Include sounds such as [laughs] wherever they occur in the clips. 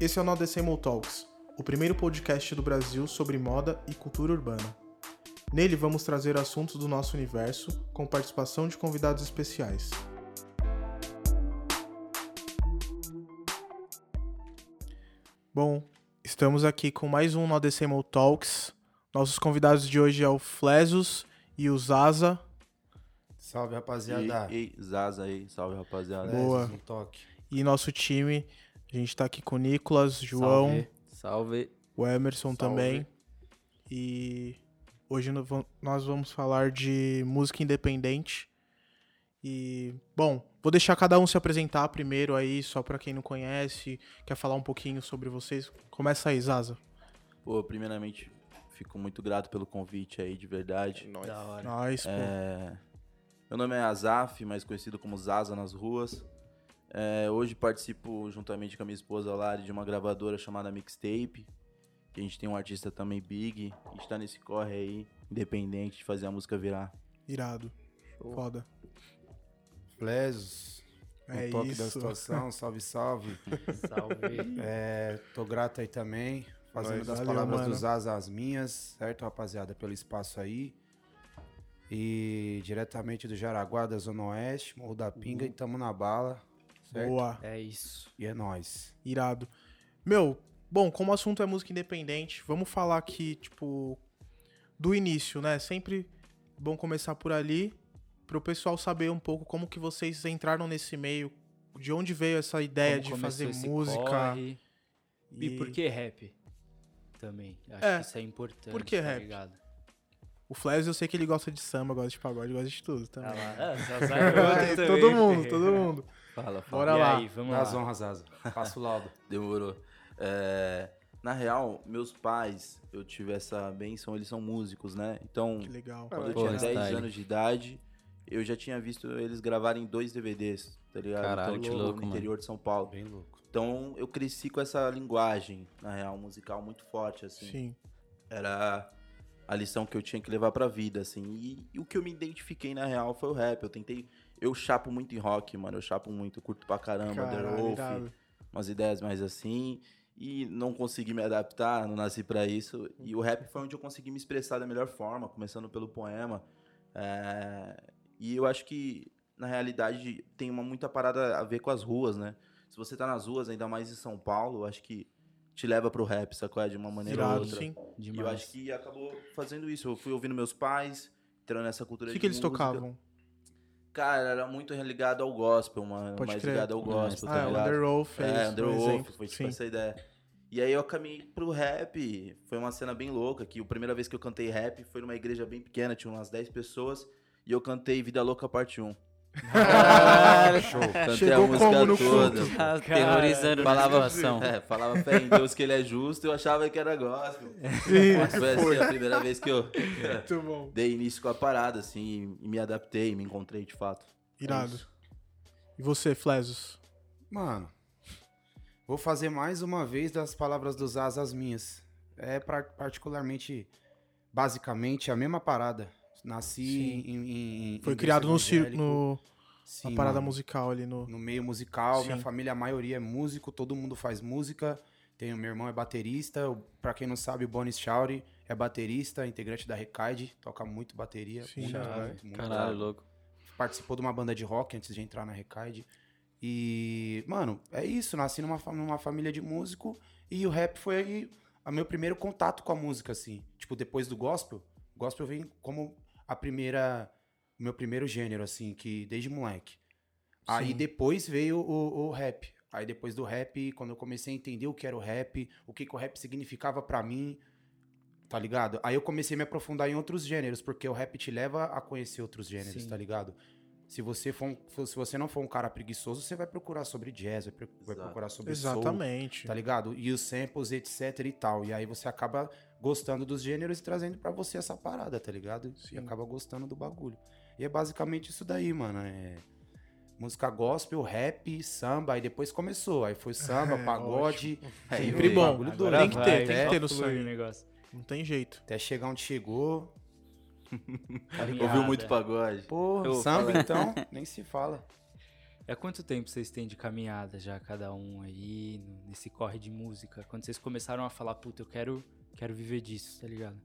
Esse é o No Decibel Talks, o primeiro podcast do Brasil sobre moda e cultura urbana. Nele vamos trazer assuntos do nosso universo com participação de convidados especiais. Bom, estamos aqui com mais um No Decibel Talks. Nossos convidados de hoje é o Flesos e o Zaza. Salve, rapaziada. Ei, ei, Zaza aí, salve rapaziada. Boa. Um toque. E nosso time, a gente tá aqui com o Nicolas, João, Salve. Salve. o Emerson Salve. também. E hoje nós vamos falar de música independente. E, bom, vou deixar cada um se apresentar primeiro aí, só pra quem não conhece, quer falar um pouquinho sobre vocês. Começa aí, Zaza. Pô, primeiramente, fico muito grato pelo convite aí, de verdade. Da hora. Nós, pô. É, Meu nome é Azaf, mais conhecido como Zaza nas ruas. É, hoje participo juntamente com a minha esposa Lari de uma gravadora chamada Mixtape. Que a gente tem um artista também big. A gente tá nesse corre aí, independente, de fazer a música virar. Irado. Foda. Flesos. É toque da isso. situação. Salve, salve. [laughs] Salve. É, tô grato aí também. Fazendo Nóis. das Valeu, palavras mano. dos Asa as minhas, certo, rapaziada? Pelo espaço aí. E diretamente do Jaraguá, da Zona Oeste, Morro da Pinga, e tamo na bala, certo? Boa. É isso. E é nóis. Irado. Meu, bom, como o assunto é música independente, vamos falar aqui, tipo, do início, né? Sempre bom começar por ali, pro pessoal saber um pouco como que vocês entraram nesse meio, de onde veio essa ideia Como de fazer música. corre. E... por que rap? Também. Acho É, que isso é importante. por que tá rap? ligado? O Flash eu sei que ele gosta de samba, gosta de pagode, gosta de tudo Tá também. lá. Ah, Zazá é [laughs] todo mundo, todo mundo. Fala, fala. Bora e lá. aí, vamos Nas lá. honras, [laughs] Asa. Passa o laudo. Demorou. É, Na real, meus pais, eu tive essa benção, eles são músicos, né? Então, Que legal. Quando eu Pô, tinha 10 style. anos de idade, eu já tinha visto eles gravarem dois DVDs, tá ligado? Caralho, então, que louco, no mano. interior de São Paulo. Bem louco. Então eu cresci com essa linguagem, na real, musical muito forte, assim. Sim. Era a lição que eu tinha que levar pra vida, assim. E, e o que eu me identifiquei, na real, foi o rap. Eu tentei. Eu chapo muito em rock, mano. Eu chapo muito, curto pra caramba, The Caralho, Wolf, irado. umas ideias mais assim. E não consegui me adaptar, não nasci pra isso. E o rap foi onde eu consegui me expressar da melhor forma, começando pelo poema. É, E eu acho que, na realidade, tem uma muita parada a ver com as ruas, né? Se você tá nas ruas, ainda mais em São Paulo, eu acho que te leva pro rap, sacou? É De uma maneira ou Irado, outra. sim. E Demais. eu acho que acabou fazendo isso. Eu fui ouvindo meus pais, entrando nessa cultura O de que, que eles música. tocavam? Cara, era muito ligado ao gospel, mano. Pode mais crer. ligado ao gospel, Ah, tá o ligado? Underwolf, É, isso, Under por Wolf, exemplo. foi tipo Sim. essa ideia. E aí eu caminhei pro rap, foi uma cena bem louca, que a primeira vez que eu cantei rap foi numa igreja bem pequena, tinha umas 10 pessoas, e eu cantei Vida Louca Parte 1. Caralho. Show. Cantei Chegou a música como no toda. culto? Terrorizando a Falava, situação. é, falava fé em Deus que ele é justo, eu achava que era gospel. Sim, Mas foi assim a primeira vez que eu muito bom. dei início com a parada, assim, e me adaptei, me encontrei de fato. É Irado. isso. E você, Flesos? Mano, vou fazer mais uma vez das palavras dos Asa as minhas. É pra- particularmente, basicamente, a mesma parada. Nasci em, em- em Foi criado no, no Sim, na parada mano. musical ali no. No meio musical, minha Sim. família, a maioria é músico, todo mundo faz música. Tenho, meu irmão é baterista, pra quem não sabe, o Bonis Chauri é baterista, integrante da Recaide, toca muito bateria. Sim, muito, caralho. muito, muito. Caralho, louco. Participou de uma banda de rock antes de entrar na Recaide. E, mano, é isso, nasci numa, numa família de músico e o rap foi aí o meu primeiro contato com a música, assim. Tipo, depois do gospel, gospel vem como a primeira, o meu primeiro gênero, assim, que desde moleque. Aí Sim. depois veio o, o rap. Aí depois do rap, quando eu comecei a entender o que era o rap, o que, que o rap significava pra mim, tá ligado? Aí eu comecei a me aprofundar em outros gêneros, porque o rap te leva a conhecer outros gêneros, Sim. tá ligado? Se você, for um- se você não for um cara preguiçoso, você vai procurar sobre jazz, vai, procurar sobre soul, Exatamente. tá ligado? E os samples, etc e tal. E aí você acaba gostando dos gêneros e trazendo pra você essa parada, tá ligado? Sim. E acaba gostando do bagulho. E é basicamente isso daí, mano. É música gospel, rap, samba. Aí depois começou. Aí foi samba, [laughs] É, pagode. [laughs] Aí Sempre bom. bagulho Agora. Tem que ter, vai, tem que só ter no sangue. o negócio. Não tem jeito. Até chegar onde chegou. [laughs] Tá? Ouviu muito pagode. Porra, Eu samba então, nem se fala. É quanto tempo vocês têm de caminhada já, cada um aí, nesse corre de música? Quando vocês começaram a falar, puta, eu quero, quero viver disso, tá ligado?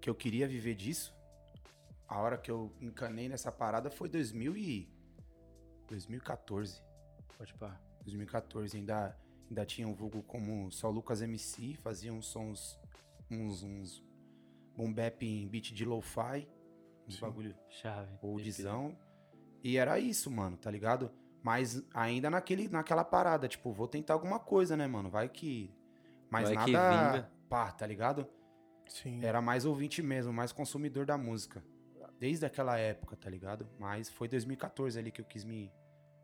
Que eu queria viver disso. A hora que eu encanei nessa parada foi 2000 e... 2014. Pode pá. 2014 ainda, ainda tinha um vulgo como só Lucas MC, fazia uns sons, uns, uns boom bap em beat de lo-fi, uns Sim. bagulho Chave. oldzão. E era isso, mano, tá ligado? Mas ainda naquele, naquela parada, tipo, vou tentar alguma coisa, né, mano? Vai que. Mas Vai que nada. Pá, tá ligado? Sim. Era mais ouvinte mesmo, mais consumidor da música. Desde aquela época, tá ligado? Mas foi 2014 ali que eu quis me.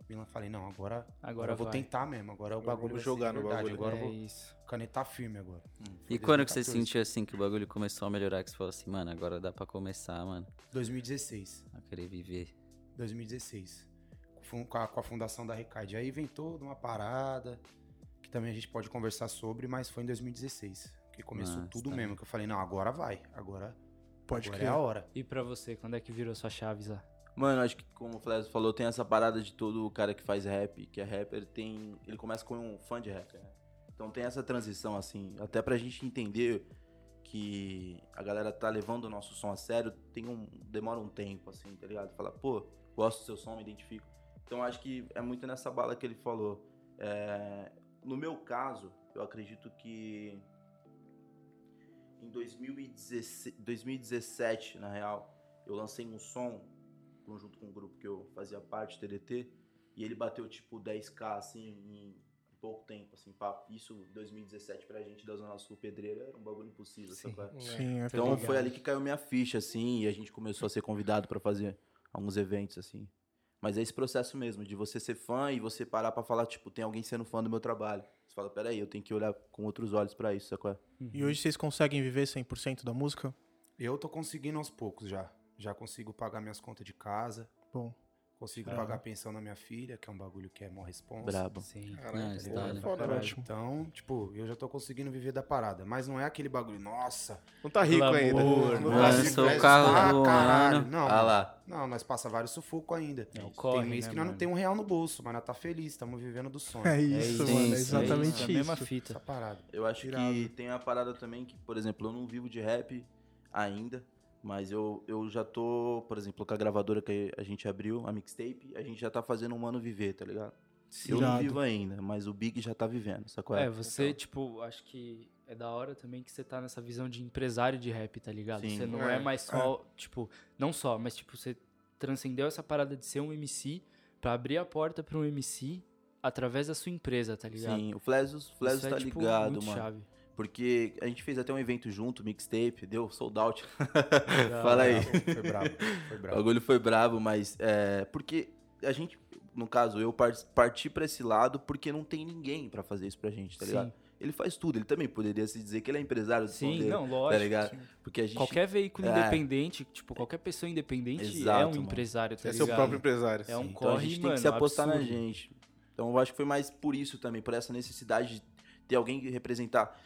me falei, não, agora. Agora, eu vou tentar mesmo. Agora o Agora bagulho ser jogar no verdade. bagulho. Agora eu é vou isso. canetar firme agora. E Foi quando que você 2014. sentiu assim que o bagulho começou a melhorar? Que você falou assim, mano, agora dá pra começar, mano, 2016. a querer viver. 2016. Com a, com a fundação da Recaide. Aí vem toda uma parada, que também a gente pode conversar sobre, mas foi em 2016. Que começou Nossa, tudo tá mesmo. Que eu falei, não, agora vai. Agora, Pode agora crer. é a hora. E pra você, quando é que virou sua chave lá? Mano, acho que como o Fleso falou, tem essa parada de todo cara que faz rap, que é rapper, tem. Ele começa com um fã de rap, né? Então tem essa transição, assim, até pra gente entender que a galera tá levando o nosso som a sério, tem um. demora um tempo, assim, tá ligado? Fala, pô, gosto do seu som, me identifico. Então acho que é muito nessa bala que ele falou. É, no meu caso, eu acredito que em 2017, 2017, na real, eu lancei um som junto com um grupo que eu fazia parte, TDT, e ele bateu tipo 10k assim em pouco tempo, assim, papo. Isso em 2017 pra gente da Zona Sul Pedreira era um bagulho impossível, Sim. sabe? Sim, é Então verdade. foi ali que caiu minha ficha, assim, e a gente começou a ser convidado pra fazer alguns eventos, assim. Mas é esse processo mesmo, de você ser fã e você parar pra falar, tipo, tem alguém sendo fã do meu trabalho. Você fala, peraí, eu tenho que olhar com outros olhos pra isso, sacou? E hoje vocês conseguem viver 100% da música? Eu tô conseguindo aos poucos já. Já consigo pagar minhas contas de casa. Bom. Consigo Bravo. pagar a pensão da minha filha, que é um bagulho que é mó responsa. Brabo. Sim. Ah, Tá isso tá, foda, Caralho. ótimo. Então, tipo, eu já tô conseguindo viver da parada. Mas não é aquele bagulho, nossa, Não tá rico ainda. amor, Não mano. tá Lançou rico. o carro ah, do caralho. ano. Não, Ah lá. não, nós passa vários sufoco ainda. É o corre, tem mês né, que nós não mano? tem um real no bolso, mas nós tá feliz, estamos vivendo do sonho. É isso, isso, mano. É isso, exatamente É isso. a mesma fita. Essa parada. Eu acho Irado. que tem a parada também que, por exemplo, eu não vivo de rap ainda, mas eu, eu já tô, por exemplo, com a gravadora que a gente abriu, a mixtape, a gente já tá fazendo um ano viver, tá ligado? Eu não vivo ainda, mas o Big já tá vivendo, sacou? É, você, tipo, acho que é da hora também que você tá nessa visão de empresário de rap, tá ligado? Sim. Você não É, é, mais só, tipo, não só, mas tipo, você transcendeu essa parada de ser um MC pra abrir a porta pra um MC através da sua empresa, tá ligado? Sim, o Flesos, Flesos é, tá tipo, ligado, muito mano. chave. Porque a gente fez até um evento junto, mixtape, deu sold out. Da [laughs] [laughs] Fala aí. hora. Foi brabo, foi O brabo. bagulho foi brabo, mas é. Porque a gente, no caso, eu par- parti pra esse lado porque não tem ninguém pra fazer isso pra gente, tá ligado? Sim, Ele faz tudo, ele também poderia se dizer que ele é empresário do sim dele, não, tá lógico. ligado? Porque a gente. Qualquer veículo É. independente, tipo, qualquer pessoa independente é Exato, um mano. empresário, tá É seu ligado? próprio empresário. É um. Então a corre, gente tem mano, que se apostar na absurdo. gente. Então eu acho que foi mais por isso também, por essa necessidade de ter alguém que representar.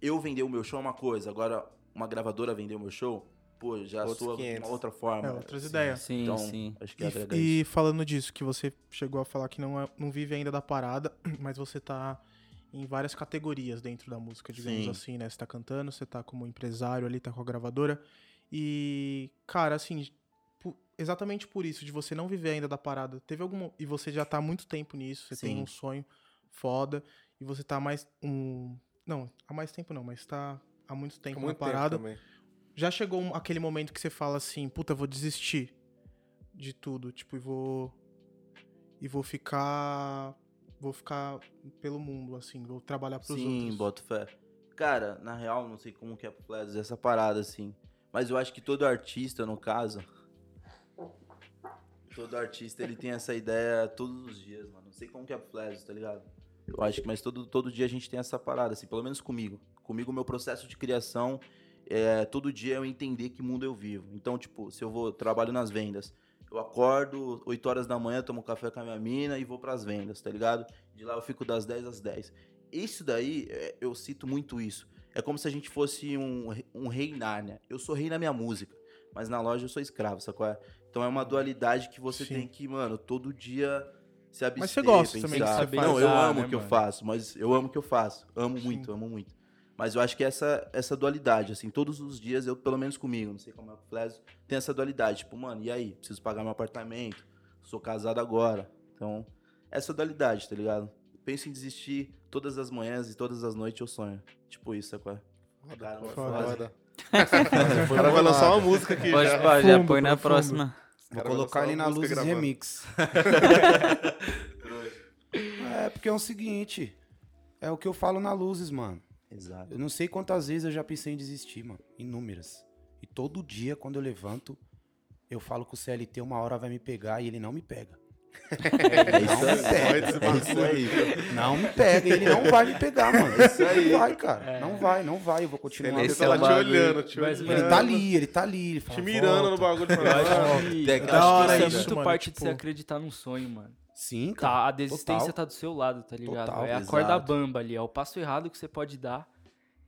Eu vender o meu show é uma coisa, agora uma gravadora vender o meu show, pô, já Outros soa de 500. uma outra forma. É, outras ideias. Sim, Então, sim. acho que agrega E, e falando disso, que você chegou a falar que não, é- não vive ainda da parada, [clears throat] mas você tá em várias categorias dentro da música, digamos Sim. assim, né? Você tá cantando, você tá como empresário ali, tá com a gravadora. E, cara, assim, exatamente por isso, de você não viver ainda da parada, teve algum. E você já tá há muito tempo nisso, você tem Sim. um sonho foda, e você tá mais. Um, não, há mais tempo não, mas tá há muito tempo na muito tempo parada. Já chegou aquele momento que você fala assim, puta, vou desistir de tudo, tipo, e vou e vou ficar vou ficar pelo mundo assim, vou trabalhar pros Sim, outros. boto fé. Cara, na real, não sei como que é pro essa parada, assim. Mas eu acho que todo artista, no caso. Todo artista, ele tem essa ideia todos os dias, mano. Não sei como que é pro tá ligado? Eu acho que, mas todo, todo dia a gente tem essa parada, assim, pelo menos comigo. Comigo, o meu processo de criação é todo dia eu entender que mundo eu vivo. Então, tipo, se eu vou, trabalho nas vendas, eu acordo 8 horas da manhã, tomo café com a minha mina e vou pras vendas, tá ligado? De lá eu fico das 10 às 10. Isso daí, é, eu cito muito isso. É como se a gente fosse um, um rei Nárnia. Eu sou rei na minha música, mas na loja eu sou escravo, sacou? É? Então é uma dualidade que você Sim. tem que, mano, todo dia se abster, Mas você gosta pensar. também que você Não, eu Ah, amo né, o que eu mano? faço, mas eu amo o que eu faço. Amo muito, amo muito. Mas eu acho que essa, essa dualidade, assim, todos os dias, eu, pelo menos comigo, não sei como é o Fleso, tem essa dualidade. Tipo, mano, e aí? Preciso pagar meu apartamento, sou casado agora. Então, essa dualidade, tá ligado? Penso em desistir todas as manhãs e todas as noites eu sonho. Tipo isso, é qual? Cara, Foda. Foda. [laughs] O cara vai lançar uma música aqui Pode, já. pode, já põe na próxima. Vou cara colocar ele na gravando. Remix. [laughs] é, porque é o seguinte. É o que eu falo na Luzes, mano. Exato. Eu não sei quantas vezes eu já pensei em desistir, mano. Inúmeras. E todo dia, quando eu levanto, eu falo que o CLT uma hora vai me pegar e ele não me pega. É isso Não me pega. aí. É isso aí. Não me pega. Ele não vai me pegar, mano. Isso aí. Não vai, cara. Não vai, não vai. Eu vou continuar. Ele tá é te olhando, te olhando. Ele tá ali, ele tá ali. Ele fala, Te mirando no bagulho. Eu acho "Ah, que, Tem eu aquela acho que hora isso é isso, muito mano, parte de tipo- você acreditar num sonho, mano. Sim, Tá, cara. a desistência total. tá do seu lado, tá ligado? Total, é a corda exato. bamba ali, é o passo errado que você pode dar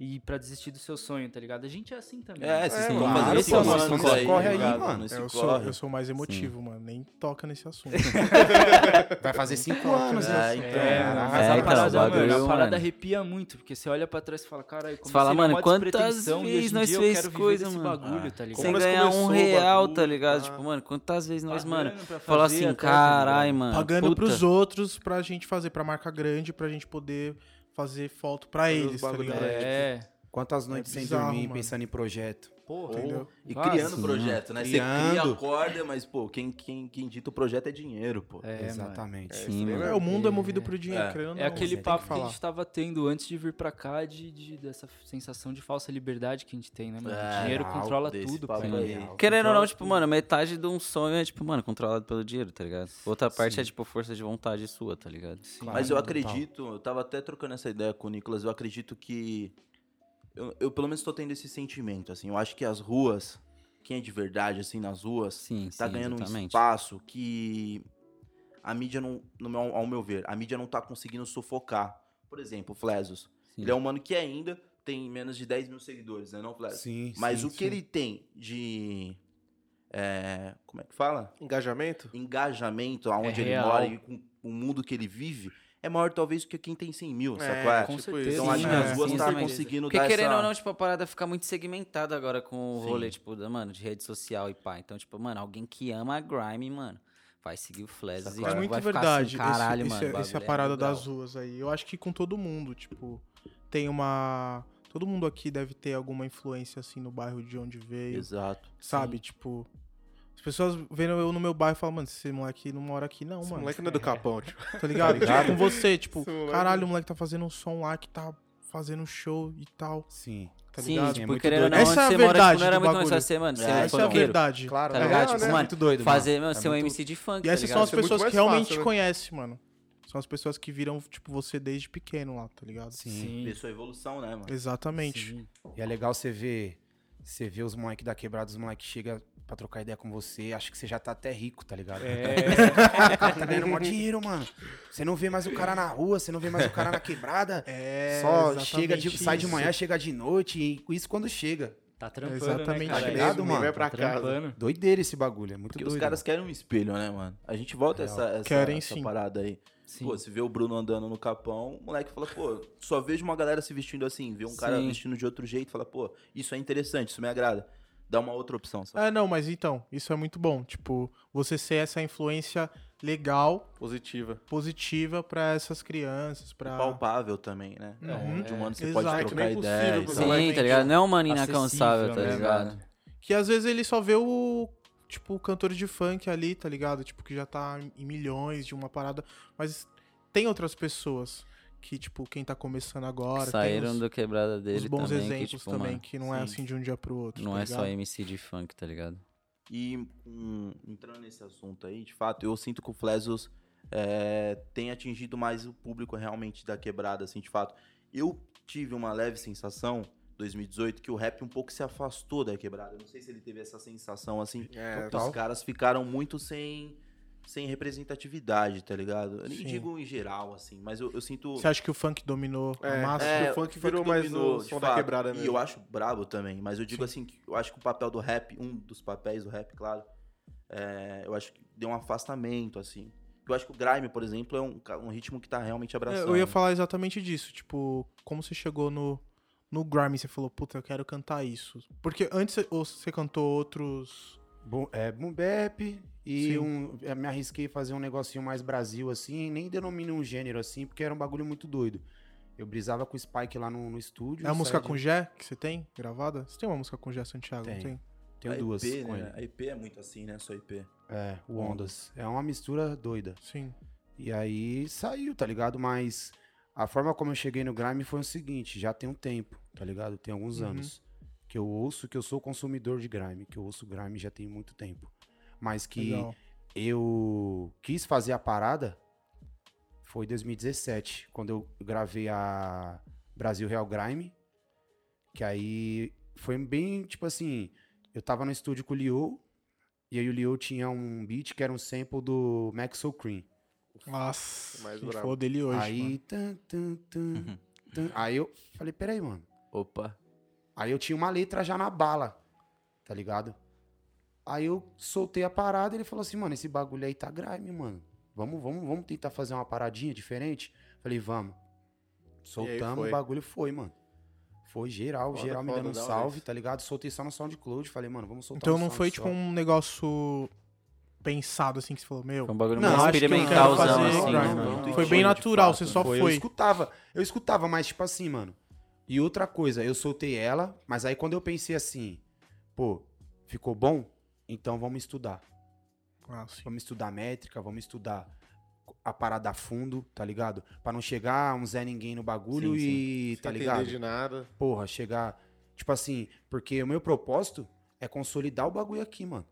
e pra desistir do seu sonho, tá ligado? A gente é assim também. É, vocês É, estão fazendo esse é o planos nosso aí, corre aí, ligado? mano. Eu, sou, corre. eu sou mais emotivo, mano. Nem toca nesse assunto. [laughs] Vai fazer cinco anos, É, né? então. É, mas É, a então, parada, bagulho, mano, a parada mano. arrepia muito, porque você olha pra trás e fala, caralho, como Você fala, mano, quantas vezes nós fez coisa, mano? bagulho, tá ligado? Sem ganhar um real, tá ligado? ah. Tipo, mano, quantas vezes nós, mano, falou assim, tá ligado? mano. Pagando pros outros pra gente fazer, pra marca grande, pra gente poder fazer foto pra Fazer eles, tá ligado? É, Quantas noites sem bizarro, dormir, mano. pensando em projeto. porra. Entendeu? E Ah, criando sim. projeto, né? Você Criando. cria a corda, mas, pô, quem, quem, quem dita o projeto é dinheiro, pô. É. Exatamente. Sim, isso mano. É, o mundo é movido por dinheiro, É. ou É não, aquele você papo que, falar. a gente tava tendo antes de vir pra cá, de, de- dessa sensação de falsa liberdade que a gente tem, né, mano? É, dinheiro real, controla tudo, papo. Querendo ou não, tipo, tudo. mano, metade de um sonho é, tipo, mano, controlado pelo dinheiro, tá ligado? Outra parte Sim. é, tipo, força de vontade sua, tá ligado? Sim. Mas eu acredito, eu tava até trocando essa ideia com o Nicolas, eu acredito que. Eu, eu pelo menos tô tendo esse sentimento, assim. Eu acho que as ruas, quem é de verdade, assim, nas ruas, Sim, tá sim, ganhando um exatamente. espaço que a mídia não, no meu, ao meu ver, a mídia não tá conseguindo sufocar. Por exemplo, o Flesos. Sim. Ele é um mano que ainda tem menos de 10 mil seguidores, né, não, Flesos? Sim, Mas sim, o que sim. ele tem de. é, como é que fala? Engajamento? Engajamento aonde ele real. mora e com o mundo que ele vive é maior talvez do que quem tem 100 mil, É, sacou? É? Com Tipo certeza. Então acho que Sim, as é, duas sim, tá conseguindo Porque dar querendo essa... ou não, tipo, a parada fica muito segmentada agora com o Sim. rolê, tipo, da, mano, de rede social e pá. Então, tipo, mano, alguém que ama a Grime, mano, vai seguir o Flash e É muito vai ficar verdade. assim, caralho, esse, mano. esse, o essa bagulho é parada legal. das ruas aí. Eu acho que com todo mundo, tipo, tem uma. Todo mundo aqui deve ter alguma influência assim no bairro de onde veio. Exato. Sabe? Tipo. As pessoas vendo eu no meu bairro e falam, mano, esse moleque não mora aqui, não, Esse mano. moleque não é do Capão, tio. [laughs] Tá ligado? [laughs] ligado? Com você, tipo, moleque- caralho, o moleque tá fazendo um som lá que tá fazendo show e tal. Sim. Tá Sim, ligado? É tipo, muito querendo ou não, Essa onde é a você mora, verdade tipo, não era muito mais você, mano, ser É, um Essa é a verdade. Claro, Tá é ligado? real, Tipo, né? mano, muito doido, Fazer, mano, É ser um MC de funk, E tá essas são ligado? as é pessoas que realmente né? conhecem, mano. São as pessoas que viram, tipo, você desde pequeno lá, tá ligado? Sim. Ver sua evolução, né, mano? Exatamente. Sim. E é legal você ver, você vê os moleques da quebrada, os moleques chegam pra trocar ideia com você, acho que você já tá até rico, tá ligado? É, O [laughs] cara tá ganhando maior dinheiro, mano. Você não vê mais o cara na rua, você não vê mais o cara na quebrada. [laughs] É. Só chega de, sai de manhã, chega de noite, e isso quando chega. tá trampando, Exatamente. né, cara? Tá ligado, Nem mano? vai pra Tá casa. trampando. Doideira esse bagulho, é muito Porque doido. os caras querem um espelho, né, mano? A gente volta a essa, essa, Querem essa sim. parada aí. Sim. Pô, se vê o Bruno andando no capão, o moleque fala, pô, só vejo uma galera se vestindo assim, vê um cara Sim. vestindo de outro jeito, fala, pô, isso é interessante, isso me agrada. Dá uma outra opção, sabe? É, não, mas então, isso é muito bom. Tipo, você ser essa influência legal, Positiva. positiva pra essas crianças, pra. Palpável também, né? Uhum. Onde um mano você Exato. pode É trocar possível ideia. Sim, tá ligado? Não é um mano Acessível, inalcançável, tá né, ligado? mano? Que às vezes ele só vê o. Tipo, o cantor de funk ali, tá ligado? Tipo, que já tá em milhões de uma parada. Mas tem outras pessoas que, tipo, quem tá começando agora. tem Saíram os, do quebrada os dele bons também, exemplos que, tipo, também, mano, que não é sim. assim de um dia pro outro. não tá é só ligado? MC de funk, tá ligado? E hum, entrando nesse assunto aí, de fato, eu sinto que o Flesos é, tem atingido mais o público realmente da quebrada, assim, de fato. Eu tive uma leve sensação, 2018, que o rap um pouco se afastou da quebrada. Eu Não sei se ele teve essa sensação, assim, É, que os caras ficaram muito sem, sem representatividade, tá ligado? Eu nem Sim. digo em geral, assim, mas eu, eu sinto... Você acha que o funk dominou a É, massa? é. o funk virou mais o de som da quebrada E mesmo. eu acho brabo também, mas eu digo assim, que eu acho que o papel do rap, um dos papéis do rap, claro, é, eu acho que deu um afastamento, assim. Eu acho que o grime, por exemplo, é um, um ritmo que tá realmente É, abraçando. eu ia falar exatamente disso. Tipo, como você chegou no, no grime, você falou, puta, eu quero cantar isso. Porque antes você- ou você cantou outros. Boom, é, boom bap e Sim. um, eu me arrisquei a fazer um negocinho mais Brasil assim, nem denomino um gênero assim, porque era um bagulho muito doido. Eu brisava com o Spike lá no, no estúdio. É a música de- com Gé que você tem gravada? Você tem uma música com Gé Santiago? não Tenho. tem? Tenho a duas com né? A EP é muito assim, né? Só EP. É, o Ondas. É uma mistura doida. Sim. E aí saiu, tá ligado? Mas a forma como eu cheguei no Grime foi o seguinte, já tem um tempo, tá ligado? Tem alguns Uhum. anos que eu ouço, que eu sou consumidor de Grime, que eu ouço Grime já tem muito tempo. Mas que Legal. eu quis fazer a parada foi em 2017, quando eu gravei a Brasil Real Grime, que aí foi bem, tipo assim, eu tava no estúdio com o Leo, e aí o Leo tinha um beat que era um sample do Maxwell Cream. Nossa, Mais a gente brabo. falou dele hoje. aí, mano. tan, tan, tan, tan. aí eu falei, peraí, mano. Opa. Aí eu tinha uma letra já na bala, tá ligado? Aí eu soltei a parada e ele falou assim, mano, esse bagulho aí tá grime, mano. Vamos, vamos, vamos tentar fazer uma paradinha diferente? Falei, vamos. Soltamos, o bagulho foi, mano. Foi geral, Foda, geral me foda, dando um salve, tá ligado? Soltei só no SoundCloud, falei, mano, vamos soltar Então no não foi tipo um negócio pensado assim que você falou, meu. Foi um bagulho Não, mais eu experimentalzão, assim, né, não, mano? Foi bem de natural, fato. você só Foi, Eu foi. escutava, eu escutava, mas tipo assim, mano. E outra coisa, eu soltei ela, mas aí quando eu pensei assim, pô, ficou bom? Então vamos estudar. Ah, sim. Vamos estudar métrica, vamos estudar a parada a fundo, tá ligado? Pra não chegar um Zé Ninguém no bagulho Sim, e, Sem tá ligado? de nada. Porra, chegar. Tipo assim, porque o meu propósito é consolidar o bagulho aqui, mano.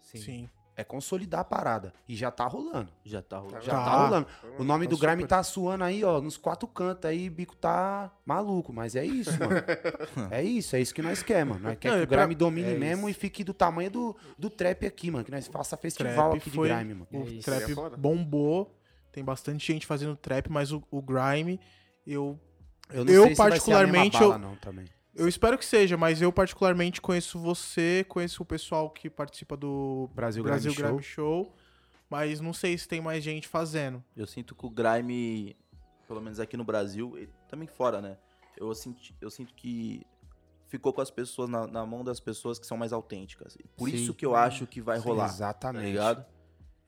Sim. É consolidar a parada. E já tá rolando. Já tá rolando. Já Tá. tá, rolando. O nome Tá do Grime super. tá suando aí, ó, nos quatro cantos aí, bico tá maluco, mas é isso, mano. [laughs] é isso, é isso que nós quer, mano. Nós quer Não, que o pra- Grime domine é mesmo isso. e fique do tamanho do, do trap aqui, mano. Que nós faça festival Trap aqui foi- de Grime, mano. O É isso. trap É bombou. Tem bastante gente fazendo trap, mas o, o grime, eu Eu, Eu, se vai ser a mesma particularmente, bala, eu- não, também. Eu espero que seja, mas eu particularmente conheço você, conheço o pessoal que participa do Brasil, Brasil Grime Grime Show, mas não sei se tem mais gente fazendo. Eu sinto que o grime, pelo menos aqui no Brasil, e também fora, né? Eu, senti, eu sinto que ficou com as pessoas, na, na mão das pessoas que são mais autênticas. Por Sim. isso que eu acho que vai Sim, rolar. Tá Exatamente. ligado?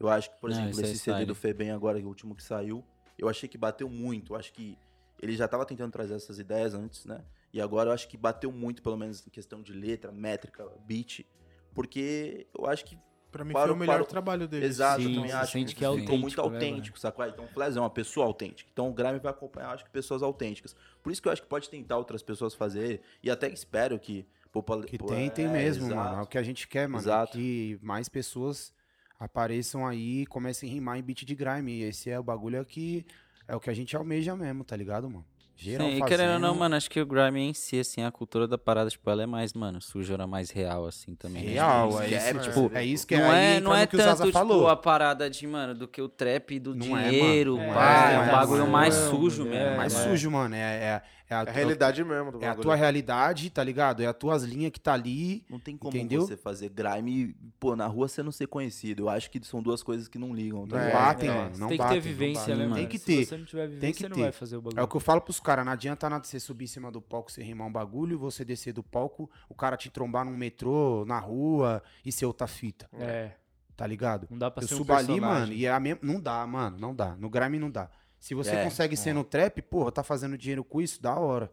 Eu acho que, por Não, exemplo, é esse CD style. do Febem agora, o último que saiu, eu achei que bateu muito. Eu acho que ele já tava tentando trazer essas ideias antes, né? E agora eu acho que bateu muito, pelo menos em questão de letra, métrica, beat. Porque eu acho que Pra mim Para foi o- melhor para trabalho dele. Exato, Sim, eu também acho sente que que é ficou muito autêntico, né, sacou? Então o Flash é uma pessoa autêntica. Então o Grime vai acompanhar, acho que pessoas autênticas. Por isso que eu acho que pode tentar outras pessoas fazer. E até espero que. Pô, Que pô, tem, tem é, mesmo, exato. mano. É o que a gente quer, mano. Exato. Que mais pessoas apareçam aí e comecem a rimar em beat de grime. E esse é o bagulho que é o que a gente almeja mesmo, tá ligado, mano? Geral Sim, e querendo ou não, mano, acho que o grime em si, assim, a cultura da parada, tipo, ela é mais, mano, sujora mais real, assim, também. né? Real, é Esquece, isso, tipo, é isso que não é, entra não é no que o Zaza tanto, tipo, a parada de, mano, do que o trap do Não é, dinheiro, mano. pá, É, é, um é, bagulho mano. mais Não, sujo mano, mesmo. É mais né? sujo, mano. É, é, a, É a tua- realidade mesmo do é a tua realidade, tá ligado? É as tuas linhas que tá ali. Não tem como Entendeu? você fazer grime e, pô, na rua você não ser conhecido. Eu acho que são duas coisas que não ligam. Tá Não É, batem, é. mano. Não tem que batem, ter não vivência, né, mano? Tem que Se ter. você não tiver vivência, Tem que você não ter. vai fazer o bagulho. É o que eu falo pros caras, não adianta nada você subir em cima do palco, você rimar um bagulho, você descer do palco, o cara te trombar num metrô, na rua e ser outra fita, É, tá ligado? não dá pra Eu ser um subo ali, personagem. mano, e é a mesma. Não dá, mano, não dá. No grime não dá. Se você É, consegue ser no trap, porra, tá fazendo dinheiro com isso, da hora.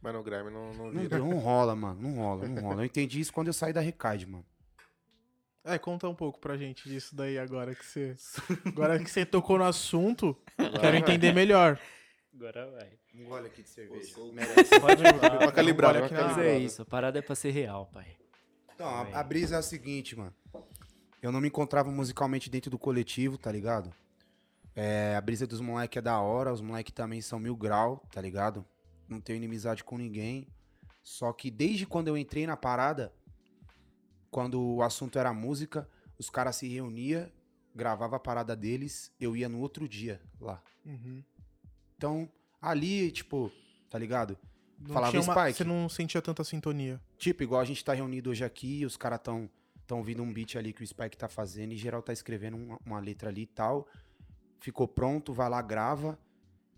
Mas no Grime não, não Não, vira. não rola, mano, não rola, não rola. Eu entendi isso quando eu saí da Recaide, mano. É, conta um pouco pra gente disso daí agora que você. Agora que você tocou no assunto, quero entender melhor. Agora vai. Um gole aqui de cerveja. Pode ir. Uma calibrada, Olha uma aqui na- Mas calibrada. é isso, a parada é pra ser real, pai. Então, a, a brisa é a seguinte, mano. Eu não me encontrava musicalmente dentro do coletivo, tá ligado? É, a brisa dos moleques é da hora, os moleques também são mil grau, tá ligado? Não tenho inimizade com ninguém. Só que desde quando eu entrei na parada, quando o assunto era música, os caras se reuniam, gravava a parada deles, eu ia no outro dia lá. Uhum. Então, ali, tipo, tá ligado? Não Falava uma- Spike. Você não sentia tanta sintonia. Tipo, igual a gente tá reunido hoje aqui, os caras tão, tão ouvindo um beat ali que o Spike tá fazendo, e geral tá escrevendo uma, uma letra ali e tal. Ficou pronto, vai lá, grava.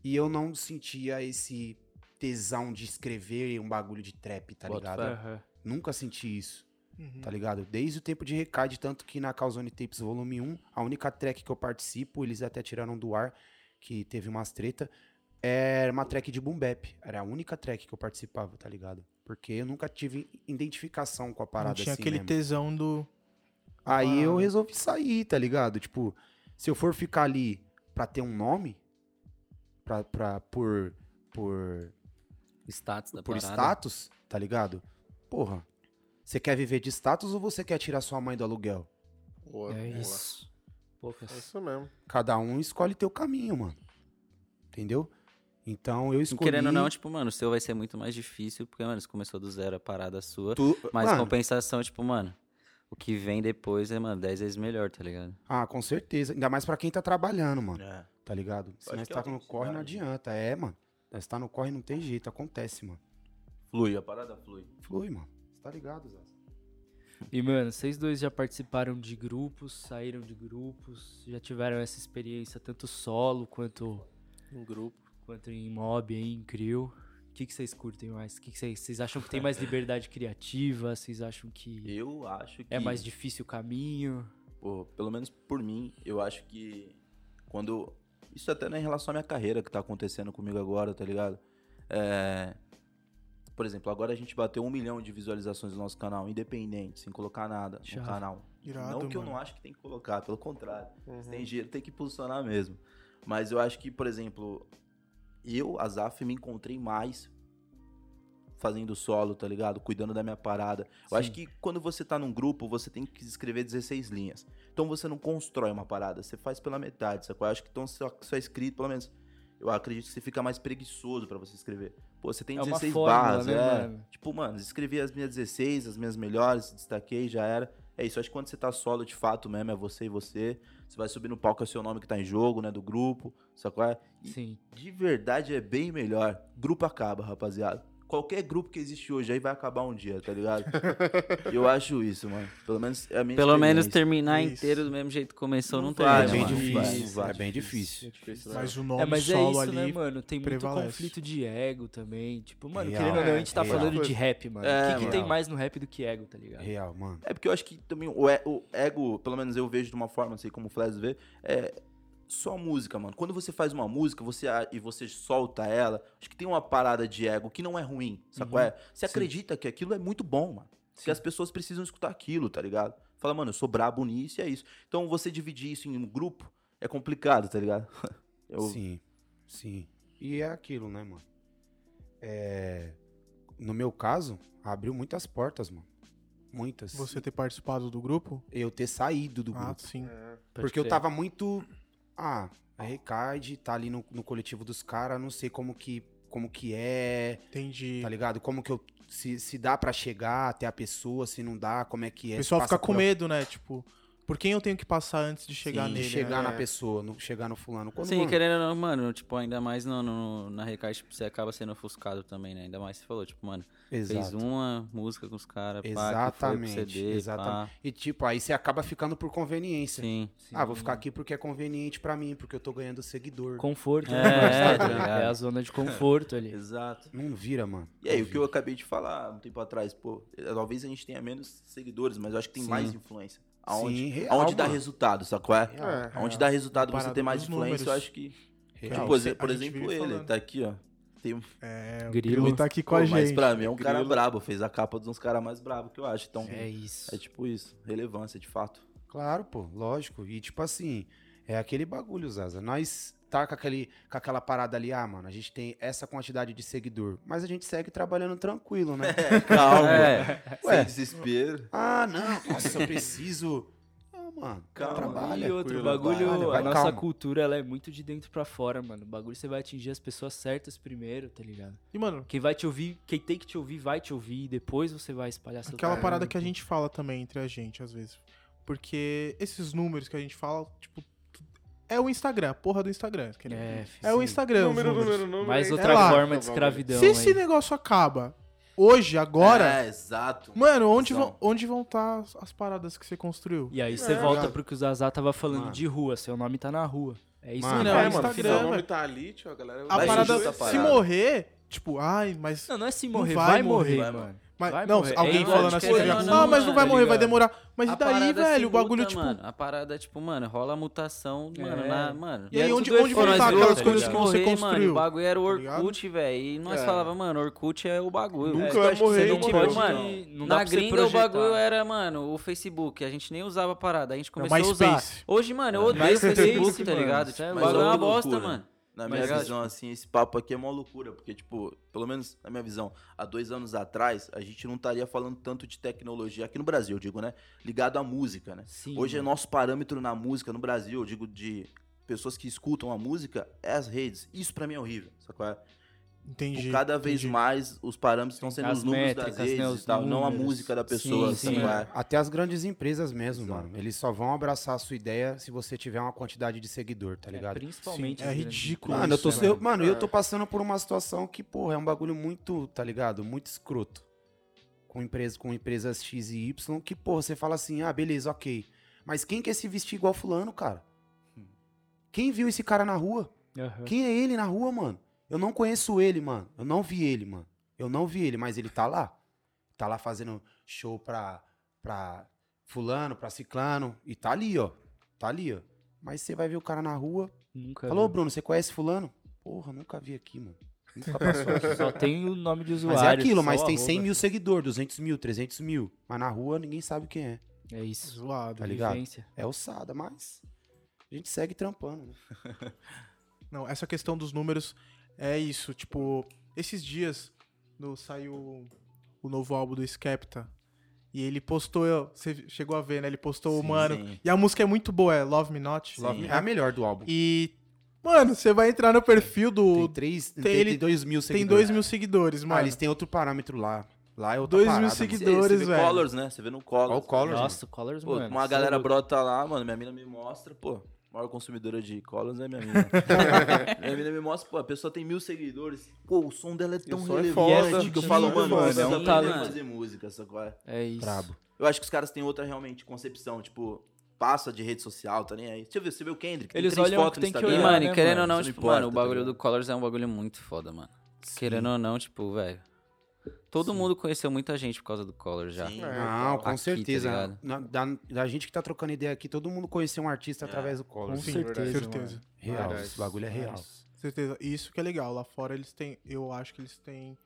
E eu não sentia esse tesão de escrever um bagulho de trap, tá Boto ligado? fé. Aham. Nunca senti isso, Uhum. tá ligado? Desde o tempo de Recade, tanto que na Calzone Tapes Volume 1, a única track que eu participo, eles até tiraram do ar, que teve umas treta, era uma track de boom bap. Era a única track que eu participava, tá ligado? Porque eu nunca tive identificação com a Não parada tinha assim aquele mesmo. tesão do. Aí eu parada. resolvi sair, tá ligado? Tipo, se eu for ficar ali pra ter um nome, pra, pra, por, por, Status da por parada. status, tá ligado? Porra, você quer viver de status ou você quer tirar sua mãe do aluguel? Boa, É boa. isso. É Poucas. isso mesmo. Cada um escolhe teu caminho, mano. Entendeu? Então eu escolhi... Querendo ou não, tipo, mano, o seu vai ser muito mais difícil, porque, mano, você começou do zero a parada sua. tu... Mas Mano, compensação, tipo, mano, o que vem depois é, mano, 10 vezes melhor, tá ligado? Ah, com certeza. Ainda mais pra quem tá trabalhando, mano. É. Tá ligado? Se Acho nós é tá uma no corre, não necessidade. adianta. É, mano. Nós tá no corre, não tem jeito. Acontece, mano. Flui, a parada flui. Flui, mano. Você tá ligado, Zaz? E, mano, vocês dois já participaram de grupos, saíram de grupos, já tiveram essa experiência tanto solo quanto, Um grupo. quanto em mob, em crew. O que, que vocês curtem mais? O que, que vocês, vocês acham que tem [laughs] mais liberdade criativa? Vocês acham que Eu acho que. é mais difícil o caminho? Pô, pelo menos por mim, eu acho que quando. Isso até não é em relação à minha carreira que tá acontecendo comigo agora, tá ligado? É, Por exemplo, agora a gente bateu um milhão de visualizações no nosso canal, independente, sem colocar nada Chave. no canal. Irado, não que eu mano. não acho que tem que colocar, pelo contrário. Uhum. Se tem dinheiro, tem que impulsionar mesmo. Mas eu acho que, por exemplo, eu, Azaf, me encontrei mais fazendo solo, tá ligado? Cuidando da minha parada. Eu acho que quando você tá num grupo, você tem que escrever 16 linhas. Então você não constrói uma parada, você faz pela metade, sacou? Eu acho que então só, só escrito, pelo menos, eu acredito que você fica mais preguiçoso pra você escrever. Pô, você tem É uma 16 fórmula, barras, né, é. mano? Tipo, mano, escrevi as minhas 16, as minhas melhores, destaquei, já era. É isso, acho que quando você tá solo de fato mesmo, é você e você. Você vai subir no palco, é o seu nome que tá em jogo, né, do grupo, sacou? É? Sim. de verdade é bem melhor. Grupo acaba, rapaziada. Qualquer grupo que existe hoje aí vai acabar um dia, tá ligado? [laughs] Eu acho isso, mano. Pelo menos é a minha Pelo menos terminar Isso. inteiro do mesmo jeito que começou não, tem. vai, É né, bem difícil. É bem difícil. Mas o nome É, mas é solo isso, ali. né, mano? Tem muito prevalece. conflito de ego também. Tipo, mano, Real. querendo ou não, a gente tá Real. falando de rap, mano. É, o que, que tem mais no rap do que ego, tá ligado? Real, mano. É porque eu acho que também o, o ego, pelo menos eu vejo de uma forma, não sei como o Flash vê, é só música, mano. Quando você faz uma música você, e você solta ela, acho que tem uma parada de ego que não é ruim, sacou? Uhum. É, você acredita que aquilo é muito bom, mano. Que as pessoas precisam escutar aquilo, tá ligado? Fala, mano, eu sou brabo nisso e é isso. Então você dividir isso em um grupo é complicado, tá ligado? [laughs] Eu- Sim, sim. E é aquilo, né, mano? É... No meu caso, abriu muitas portas, mano. Muitas. Você ter participado do grupo? Eu ter saído do Ah, grupo. sim. É. Porque eu tava muito. Ah, é Recade, tá ali no, no coletivo dos caras, não sei como que, como que é, Entendi. tá ligado? Como que eu. Se, se dá pra chegar até a pessoa, se não dá, como é que é. O pessoal fica com medo, né? Tipo, por quem eu tenho que passar antes de chegar Sim, nele? chegar né? na pessoa, no, chegar no fulano. Quando, Sim, mano, querendo ou não, mano, tipo, ainda mais no, no- na Recai, tipo, você acaba sendo ofuscado também, né? Ainda mais você falou, tipo, mano, fez Exato. uma música com os caras, pá, que foi pro Exatamente, CD, exatamente. pá. E tipo, aí você acaba ficando por conveniência. Sim. Ah, vou ficar aqui porque é conveniente pra mim, porque eu tô ganhando seguidor. Conforto, É, né, tá ligado? É a zona de conforto ali. [laughs] Exato. Não vira, mano. E aí, Não o que eu acabei de falar um tempo atrás, pô, talvez a gente tenha menos seguidores, mas eu acho que tem Sim. mais influência. Aonde, Sim, real, aonde dá resultado, sacou? É? É, Aonde é. dá resultado Parada você ter mais influência, eu números. acho que. Real. Tipo, você- por, exemplo, ele falando. tá aqui, ó. Tem, É, o Grilo. Grilo tá aqui com pô, a mas gente. pra mim é um cara Grilo. brabo, fez a capa dos caras mais brabos que eu acho. Então, É é, isso. tipo isso, relevância, de fato. Claro, pô, lógico. E tipo assim, é aquele bagulho, Zaza. Nós tá com, aquele, com aquela parada ali, ah, mano, a gente tem essa quantidade de seguidor, mas a gente segue trabalhando tranquilo, né? Calma, [laughs] É, Ué. sem desespero. ah, não, nossa, eu preciso. Não, mano, Calma. trabalha. E outro bagulho, trabalha, vai a nossa calma. cultura, ela é muito de dentro pra fora, mano. O bagulho você vai atingir as pessoas certas primeiro, tá ligado? E, mano, Quem vai te ouvir, quem tem que te ouvir, vai te ouvir. E depois você vai espalhar seu aquela parada que a gente fala também entre a gente, às vezes. Porque esses números que a gente fala, tipo, é o Instagram, a porra do Instagram. que nem- É, É o. Instagram. Número, números. número, número. Mais é outra lá. forma de escravidão. Se esse aí. negócio acaba hoje, agora, É, exato. mano, onde Visão. vão, onde vão estar as, as paradas que você construiu? E aí você É, volta ligado? pro que o Zazá tava falando Mano. de rua. Seu nome tá na rua. É isso Mano, que é, É, mano, Instagram, seu nome tá ali, tio, a galera... A parada, se morrer, tipo, ai, mas. Não, não é se Não morrer, vai vai, morrer, morrer, vai mano. Mas vai não, morrer. alguém É, falando mano, assim, ou ah, não, mas não vai tá morrer, vai demorar. Mas e daí, se velho? O bagulho, muta, tipo. Mano, a parada, tipo, mano, rola mutação, mano, É. na, mano. E aí, é onde, onde estar nós tá aquelas coisas que você morrer, Mano, construiu? o bagulho era o tá? Orkut, velho. E nós É. falava, mano, Orkut é o bagulho. Nunca É, vai que morrer, não mano. pode, Mano, não Na gringa o bagulho era, mano, o Facebook. A gente nem usava a parada. A gente É começou a usar. Hoje, mano, eu É. odeio o Facebook, tá mano, ligado? é Tipo, o Mas bagulho é uma bosta, mano. Na Mas minha legal, visão, assim, esse papo aqui é uma loucura, porque, tipo, pelo menos na minha visão, há dois anos atrás, a gente não estaria falando tanto de tecnologia, aqui no Brasil, eu digo, né? Ligado à música, né? Sim, Hoje é mano. nosso parâmetro na música no Brasil, eu digo de pessoas que escutam a música, é as redes. Isso pra mim é horrível, sacou? Entendi. Por cada vez entendi. mais os parâmetros estão sendo As os números métricas, das né, redes os e tal, não a números. música da pessoa, Sim, sim. sacou? Até as grandes empresas mesmo, mano. Eles só vão abraçar a sua ideia se você tiver uma quantidade de seguidor, tá É, ligado? principalmente. Sim, é ridículo Mano, eu tô, né, eu, mano? mano, eu tô passando por uma situação que, porra, é um bagulho muito, tá ligado? Muito escroto. Com, empresa, com empresas X e Y, que, porra, você fala assim, ah, beleza, ok. Mas quem quer se vestir igual fulano, cara? Quem viu esse cara na rua? Aham. Quem é ele na rua, mano? Eu não conheço ele, mano. Eu não vi ele, mano. Eu não vi ele, mas ele tá lá. Tá lá fazendo show pra, pra fulano, pra ciclano. E tá ali, ó. Tá ali, ó. Mas você vai ver o cara na rua. Nunca Falou, vi. Bruno, você conhece fulano? Porra, nunca vi aqui, mano. Nunca passou aqui. [laughs] Só tem o nome de usuário. Mas é aquilo, mas tem 100 arroba. mil seguidores, 200 mil, 300 mil. Mas na rua ninguém sabe quem é. É isso. Zoado. Tá ligado? Vivência. É o Sada, mas a gente segue trampando, né? [laughs] Não, essa questão dos números é isso. Tipo, esses dias no, saiu o novo álbum do Skepta. E ele postou, você chegou a ver, né? Ele postou o Sim, mano. sim. E a música é muito boa, é Love Me Not. Love Me- É a melhor do álbum. E, mano, você vai entrar no perfil do. Tem, três, tem, tem- ele- tem dois mil Tem seguidores. 2 mil seguidores, Ah, mano. eles têm outro parâmetro lá. Lá é outra Dois mil parada, mano. seguidores. Você, você vê velho. Colors, né? Você vê no Colors. Ó o Colors, Nossa, Colors, Pô, mano. uma galera brota lá, mano, minha mina me mostra, pô, maior consumidora de Colors é minha mina. [laughs] minha mina me mostra, pô, a pessoa tem mil seguidores, pô, o som dela é tão é relevante foda, que eu sim, falo, é mano, é um talento. fazer música, sacou? É? É isso. Brabo. Eu acho que os caras têm outra, realmente, concepção, tipo, passa de rede social, tá nem aí. Deixa eu ver, você vê o Kendrick, tem Eles três olham o fotos que no tem que Instagram. E, olhar, mano, né, querendo mano? ou não, não tipo, importa, mano, o tá bagulho ligado? do Colors é um bagulho muito foda, mano. Querendo ou não, tipo, velho. Todo mundo conheceu muita gente por causa do Colors já. Sim. Não, com Aqui, tá certeza. Na- da, da gente que tá trocando ideia aqui, todo mundo conheceu um artista É. através do Com Colors. Sim, certeza, certeza. Real, Verdade. esse bagulho é real. Certeza. E Isso que é legal. Lá fora eles têm. Eu acho que eles têm,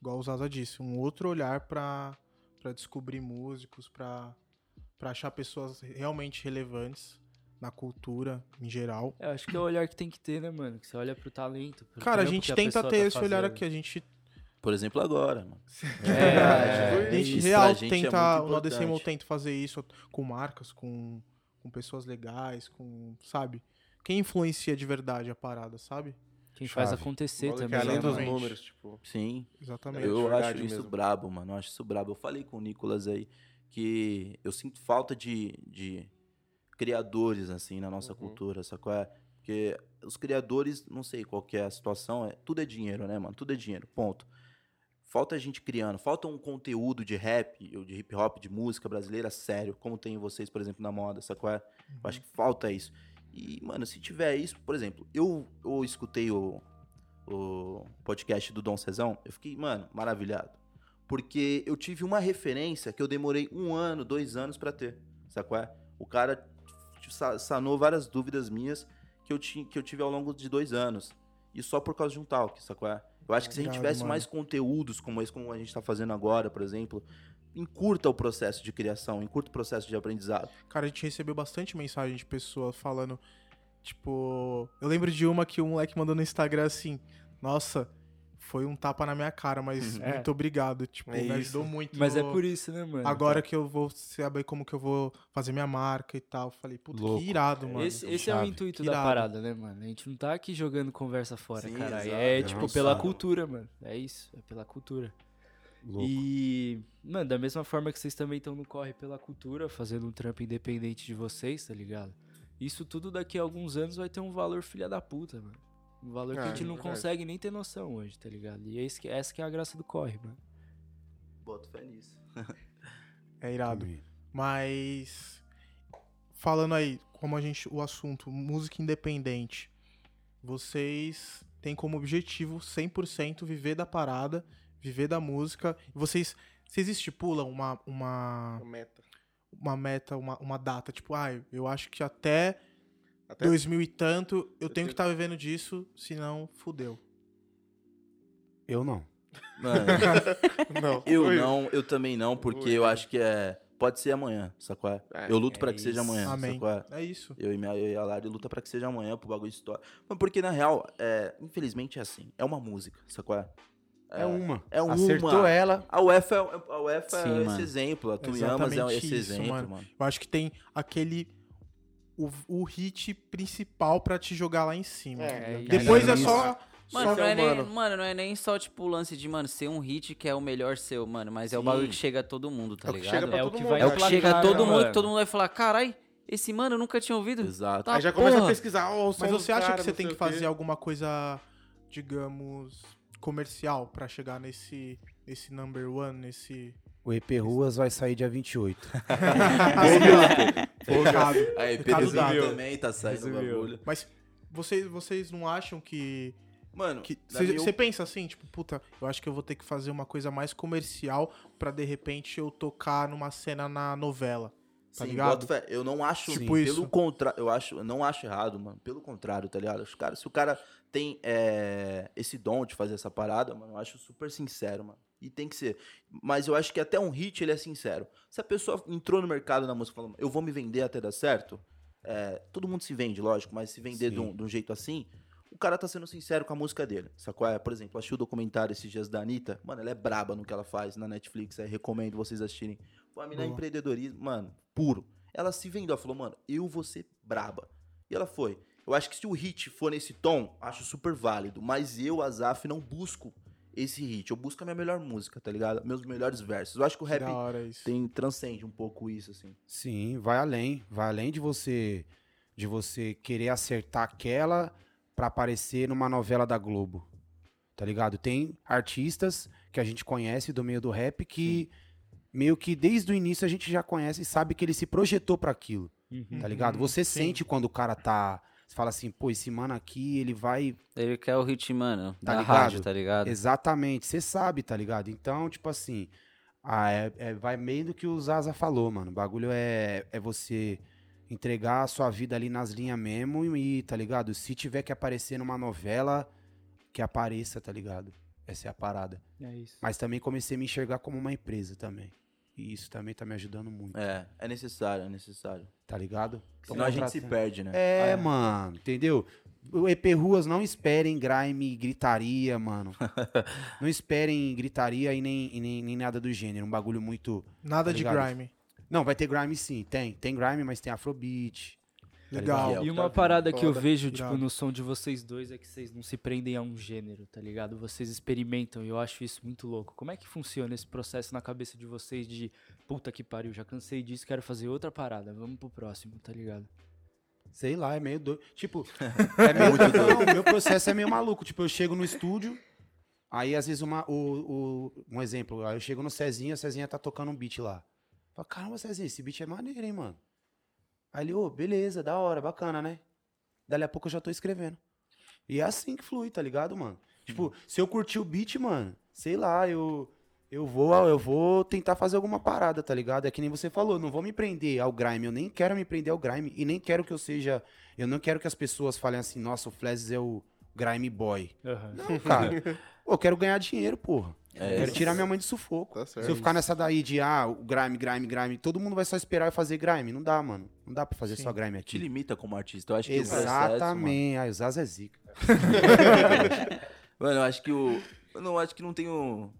igual o Zaza disse, um outro olhar pra, pra descobrir músicos, pra, pra achar pessoas realmente relevantes na cultura em geral. Eu acho que é o olhar que tem que ter, né, mano? Que você olha pro talento. pro Cara, a gente que tenta pessoa ter tá esse olhar fazendo. aqui. A gente, Por exemplo, agora, mano. [laughs] É, a é isso real é tenta. o No Decimal importante. tenta fazer isso com marcas, com, com pessoas legais, com. Sabe? Quem influencia de verdade a parada, sabe? Quem faz Chave. acontecer Bagulho que também. além né, dos números, tipo... Sim. Exatamente. Eu acho isso mesmo. brabo, mano. Eu acho isso brabo. Eu falei com o Nicolas aí que eu sinto falta de, de criadores, assim, na nossa Uhum. cultura, sacou? É? Porque os criadores, não sei qual que é a situação, é, tudo é dinheiro, né, mano? Tudo é dinheiro, ponto. Falta gente criando, falta um conteúdo de rap, ou de hip hop, de música brasileira sério, como tem vocês, por exemplo, na moda, sacou? É? Eu acho que falta isso. E, mano, se tiver isso, por exemplo, eu, eu escutei o, o podcast do Dom Cezão, eu fiquei, mano, maravilhado. Porque eu tive uma referência que eu demorei um ano, dois anos pra ter, sacou? É? O cara sa- sanou várias dúvidas minhas que eu, ti, que eu tive ao longo de dois anos. E só por causa de um talk, sacou? É? Eu acho que se a gente tivesse mais conteúdos como esse, como a gente tá fazendo agora, por exemplo, encurta o processo de criação, encurta o processo de aprendizado. Cara, a gente recebeu bastante mensagem de pessoas falando, tipo, eu lembro de uma que o moleque mandou no Instagram assim: "Nossa, foi um tapa na minha cara, mas É. muito obrigado, tipo, É me isso. ajudou muito. Mas é por isso, né, mano? Agora que eu vou saber como que eu vou fazer minha marca e tal. Falei, puta, Louco. que irado, mano. Esse, esse é o intuito da parada, né, mano? A gente não tá aqui jogando conversa fora, Sim, cara. exato. É, tipo, pela cultura, mano. É isso, é pela cultura. Louco. E, mano, da mesma forma que vocês também estão no corre pela cultura, fazendo um trampo independente de vocês, tá ligado? Isso tudo daqui a alguns anos vai ter um valor filha da puta, mano. Um valor que a É, gente não verdade. consegue nem ter noção hoje, tá ligado? E é esse que, essa que é a graça do corre, mano. Boto fé nisso. [laughs] É irado. Mas falando aí, como a gente, o assunto, música independente, vocês têm como objetivo 100% viver da parada, viver da música. Vocês, vocês estipulam uma, uma, Uma meta. uma meta, uma, uma data, tipo, ah, eu acho que até, Até 2000 e tanto eu Eu tenho que estar vivendo disso, senão fudeu. Eu não. Não. [laughs] eu Oi. não, eu também não, porque eu acho que é. Pode ser amanhã, sacou? É? É, eu luto é pra que seja amanhã, Amém. É? É isso. Eu e, minha, eu e a Lari luta pra que seja amanhã pro bagulho história. Mas porque, na real, é, infelizmente é assim. É uma música, sacou? É, É, uma. é uma. Acertou ela. A UEFA, é- a UEFA Sim, é esse mano. exemplo. A Tuyamas é Exatamente esse isso, exemplo, mano. mano. Eu acho que tem aquele. O, o hit principal pra te jogar lá em cima. É. Depois é isso. só. Mano, só não é, nem, mano. mano, não é nem só, tipo, o lance de, mano, ser um hit que é o melhor seu, mano. Mas é o Sim. bagulho que chega a todo mundo, tá É o que ligado? chega É o todo que mundo. vai É o que chega a todo né, mundo, que todo mundo vai falar, carai, esse mano eu nunca tinha ouvido. Exato. Tá, Aí já começa a porra. pesquisar. ó, o som Mas você acha cara, que você tem que fazer alguma coisa, digamos, comercial pra chegar nesse, nesse number one, nesse. O EP Ruas vai sair dia 28. [laughs] Recado. Aí, Recado Pedro dado. também tá saindo o bagulho. Mas vocês, vocês não acham que. Mano, Você minha pensa assim, tipo, puta, eu acho que eu vou ter que fazer uma coisa mais comercial pra de repente eu tocar numa cena na novela. Tá Sim, ligado? fé. Eu não acho, Tipo pelo isso. contrário, eu acho, eu não acho errado, mano. Pelo contrário, tá ligado? Os cara, se o cara tem é, esse dom de fazer essa parada, mano, eu acho super sincero, mano. E tem que ser. Mas eu acho que até um hit ele é sincero. Se a pessoa entrou no mercado da música falando, eu vou me vender até dar certo, é, todo mundo se vende, lógico, mas se vender de um, de um jeito assim, o cara tá sendo sincero com a música dele. Sacou? É, por exemplo, achei o documentário esses dias da Anitta. Mano, ela é braba no que ela faz na Netflix. Aí recomendo vocês assistirem. Pô, a mina é empreendedorismo, mano, puro. Ela se vendeu, ela falou, mano, eu vou ser braba. E ela foi. Eu acho que se o hit for nesse tom, acho super válido. Mas eu, Azaf, não busco esse hit. Eu busco a minha melhor música, tá ligado? Meus melhores versos. Eu acho que o rap tem, transcende um pouco isso, assim. Sim, vai além. Vai além de você de você querer acertar aquela pra aparecer numa novela da Globo. Tá ligado? Tem artistas que a gente conhece do meio do rap que meio que desde o início a gente já conhece e sabe que ele se projetou pra aquilo, Uhum. tá ligado? Você sim. sente quando o cara tá, você fala assim, pô, esse mano aqui, ele vai Ele quer o hit, mano, Tá da ligado? rádio, tá ligado? Exatamente, você sabe, tá ligado? Então, tipo assim, ah, é- é- vai meio do que o Zaza falou, mano. O bagulho é, é você entregar a sua vida ali nas linhas mesmo e, tá ligado? Se tiver que aparecer numa novela, que apareça, tá ligado? Essa é a parada. É isso. Mas também comecei a me enxergar como uma empresa também. E isso também tá me ajudando muito, É, é necessário, é necessário. tá ligado? Tô Senão a gente se perde, né? É, mano, entendeu? O EP Ruas não esperem grime e gritaria, mano. [laughs] não esperem gritaria e nem, e nem, nem nada do gênero. Um bagulho muito. Nada Tá de grime. Não, vai ter grime sim, tem. Tem grime, mas tem afrobeat. Tá Legal. E É o uma parada que eu vejo, tipo, no som de vocês dois é que vocês não se prendem a um gênero, tá ligado? Vocês experimentam e eu acho isso muito louco. Como é que funciona esse processo na cabeça de vocês de puta que pariu, já cansei disso, quero fazer outra parada, vamos pro próximo, tá ligado? Sei lá, é meio doido. Tipo, [laughs] é meio doido. meu processo é meio maluco. Tipo, eu chego no estúdio, aí às vezes uma, o, o- um exemplo, aí eu chego no Cezinha, a Cezinha tá tocando um beat lá. Fala, caramba, Cezinha, esse beat é maneiro, hein, mano? Aí ele, ô, beleza, da hora, bacana, né? Dali a pouco eu já tô escrevendo. E é assim que flui, tá ligado, mano? Tipo, se eu curtir o beat, mano, sei lá, eu, eu vou eu vou tentar fazer alguma parada, tá ligado? É que nem você falou, não vou me prender ao grime, eu nem quero me prender ao grime e nem quero que eu seja, eu não quero que as pessoas falem assim, nossa, o Flash é o grime boy. Não, cara. [laughs] Eu quero ganhar dinheiro, porra. É, quero tirar minha mãe de sufoco. Tá Se eu ficar nessa daí de, ah, o grime, grime, grime, todo mundo vai só esperar eu fazer grime. Não dá, mano. Não dá pra fazer Sim. só grime Te aqui. limita como artista. Eu acho que o processo, Exatamente. Ah, o Zaza é zica. [laughs] mano, eu acho que o. Eu não acho que não tem o.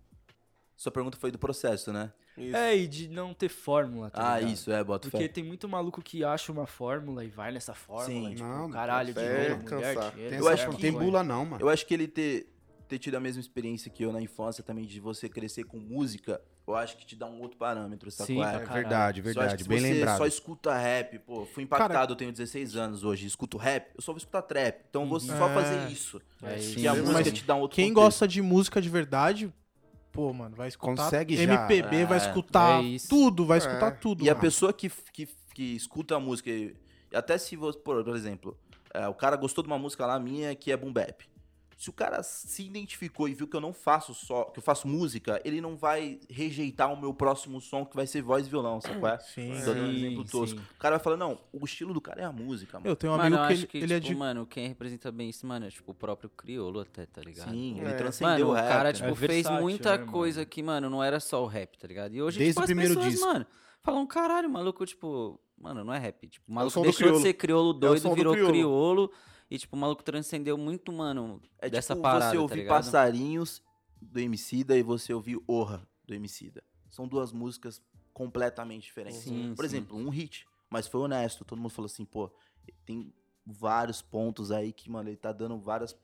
Sua pergunta foi do processo, né? Isso. É, e de não ter fórmula, tá ah, ligado? isso, é, bota Porque fé. tem muito maluco que acha uma fórmula e vai nessa fórmula. Sim. tipo, Não, caralho, dinheiro, mulher, dinheiro. Tem, Eu acho não que- tem bula não, mano. Eu acho que ele ter, ter tido a mesma experiência que eu na infância também, de você crescer com música, eu acho que te dá um outro parâmetro, sacou? Sim, É, É verdade, Só acho verdade. que se Bem você lembrado. só escuta rap, pô, fui impactado, eu tenho 16 anos hoje, escuto rap, eu só vou escutar trap. Então eu vou só É. fazer isso. É isso. Que a Sim, música mas te dá um outro Quem contexto. gosta de música de verdade, pô, mano, vai escutar Consegue já. MPB, vai É. escutar É tudo, vai escutar É. tudo. E a mano. pessoa que, que, que escuta a música, e Até se você, por, por exemplo, é, o cara gostou de uma música lá minha que é boom bap. Se o cara se identificou e viu que eu não faço só, que eu faço música, ele não vai rejeitar o meu próximo som que vai ser voz e violão, sabe qual é? Sim. Tô dando um exemplo tosco. sim. O cara vai falar, não, o estilo do cara é a música, mano. Eu tenho um mano, amigo que acho ele, que, ele é tipo, de. mano, quem representa bem isso, mano, é tipo o próprio criolo até, tá ligado? Sim, ele É. transcendeu Mano, o o rap. cara, né? tipo, É fez versátil, muita né, mano? coisa que, mano, não era só o rap, tá ligado? E hoje, Desde tipo, o as primeiro pessoas, disco. mano, falam, caralho, o maluco, tipo, mano, não é rap. Tipo, o maluco do deixou crioulo. de ser crioulo doido, do virou crioulo. E, tipo, o maluco transcendeu muito, mano, É dessa tipo parada, você tá ouvir ligado? Passarinhos do Emicida e você ouvir Orra do Emicida. São duas músicas completamente diferentes. Sim, Por sim. exemplo, um hit, mas foi honesto. Todo mundo falou assim, pô, tem vários pontos aí que, mano, ele tá dando várias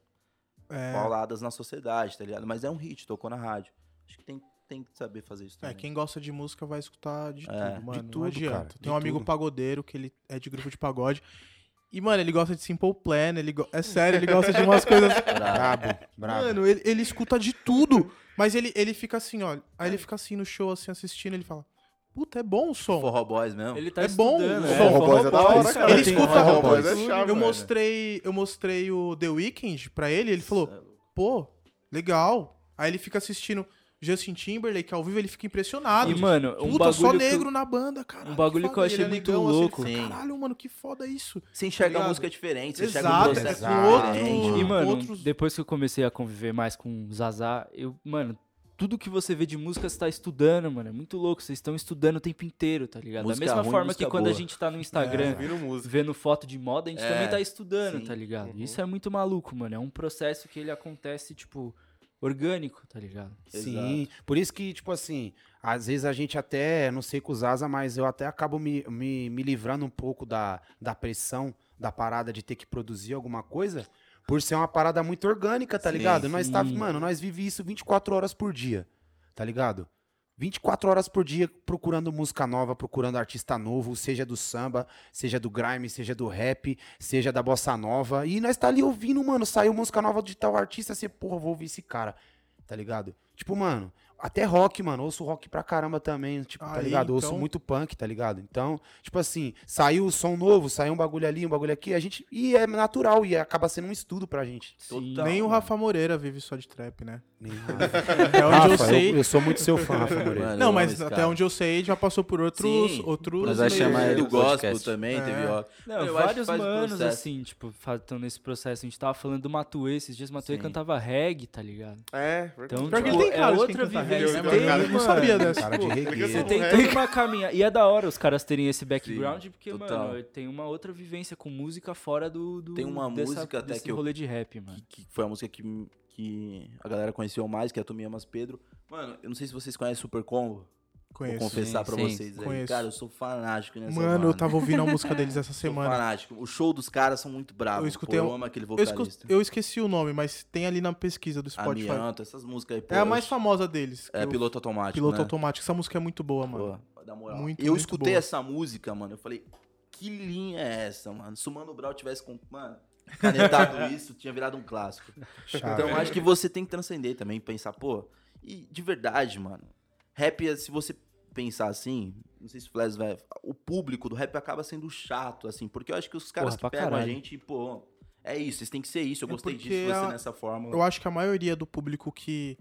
É, pauladas na sociedade, tá ligado? Mas é um hit, tocou na rádio. Acho que tem, tem que saber fazer isso é, também. quem gosta de música vai escutar de É, tudo, mano. tudo, não adianta. cara, de Tem um amigo tudo. pagodeiro que ele é de grupo de pagode. E, mano, ele gosta de Simple Plan, ele go- é sério, ele gosta de umas coisas. [laughs] Brabo, brabo. Mano, ele, ele escuta de tudo. Mas ele, ele fica assim, ó. Aí ele fica assim no show, assim, assistindo, ele fala: Puta, é bom o som. Forró Boys mesmo. Ele tá É bom, o né? som. Forró Boys é da hora, cara. Ele escuta Forró Boys, é chave, eu mostrei, eu mostrei o The Weeknd pra ele, ele falou: Pô, legal. Aí ele fica assistindo Justin Timberlake ao vivo, ele fica impressionado. E, mano, um Puta, só que eu- negro na banda, cara. um bagulho que eu achei muito louco. Ele Sim. fala, Caralho, mano, que foda isso. Você enxerga Ligado? a música diferente, você enxerga Exato, um é processo com outro- diferente. E, mano, outros- depois que eu comecei a conviver mais com o Zazá, eu, mano, tudo que você vê de música você tá estudando, mano. É muito louco. Vocês estão estudando o tempo inteiro, tá ligado? Música da mesma ruim, forma que quando a gente tá no Instagram Ouvindo música. vendo foto de moda, a gente É, também tá estudando, sim. tá ligado? Uhum. Isso é muito maluco, mano. É um processo que ele acontece, tipo, orgânico, tá ligado? Sim, por isso que, tipo assim, às vezes a gente até, não sei com os asa, mas eu até acabo me, me, me livrando um pouco da, da pressão, da parada de ter que produzir alguma coisa, por ser uma parada muito orgânica, tá Sim, ligado? Nós tá, sim. mano, nós vive isso 24 horas por dia, tá ligado? 24 horas por dia procurando música nova, procurando artista novo, seja do samba, seja do grime, seja do rap, seja da bossa nova. E nós tá ali ouvindo, mano, saiu música nova de tal artista, você, porra, vou ouvir esse cara, tá ligado? Tipo, mano, até rock, mano, ouço rock pra caramba também, tipo, tá Aí, ligado? Ouço então- muito punk, tá ligado? Então, tipo assim, saiu o som novo, saiu um bagulho ali, um bagulho aqui, a gente. E é natural, e acaba sendo um estudo pra gente. Total, Nem o. Rafa Moreira vive só de trap, né? Nem [laughs] Até onde eu Rafa, sei. eu, eu sou muito seu fã, Rafa Moreira. Mano, Não, eu mas até cara. onde eu sei, já passou por outros. Sim, outros Mas vai chamar ele do no gospel podcast. também, É. teve ó. Não, Eu vários manos, processo. assim, tipo, estão nesse processo. A gente tava falando do Matuê, esses dias Matuê Sim. cantava reggae, tá ligado? É, verdade. Então, Pior que tipo, ele tem é cara de outra vivência. Tem, mano? Eu não sabia dessa. Cara de reggae. porque Você tem toda uma caminhada. E é da hora os caras terem esse background, porque, mano, tem uma outra vivência com música fora do. do Tem uma dessa, música até desse que eu- rolê de rap, mano. que, que foi a música que, que a galera conheceu mais, que é a Amas Pedro. Mano, eu não sei se vocês conhecem Super Combo. Vou Conheço. confessar Sim, pra sim, vocês aí. conheço. Cara, eu sou fanático nessa Mano, banda. eu tava ouvindo a música deles essa [laughs] Sou semana. fanático. O show dos caras são muito bravos. Eu escutei Pô, eu amo aquele Eu, vocalista. escu- eu esqueci o nome, mas tem ali na pesquisa do Spotify. Amianto, essas músicas aí. pô, É a eu- mais famosa deles. É eu- piloto automático. Piloto né? automático. Essa música é muito boa, mano. Pô, vai dar moral. Muito, eu muito escutei boa. essa música, mano. Eu falei, que linha é essa, mano? Se o Mano Brown tivesse com. Mano, canetado [laughs] isso, tinha virado um clássico. Chave. Então acho que você tem que transcender também, pensar, pô. E de verdade, mano. Rap, é- se você pensar assim, não sei se o Flash vai. O público do rap acaba sendo chato, assim, porque eu acho que os caras Porra, que pegam a caralho. gente, pô. É isso, vocês têm que ser isso. Eu É gostei disso, você a- nessa forma. Eu acho que a maioria do público que.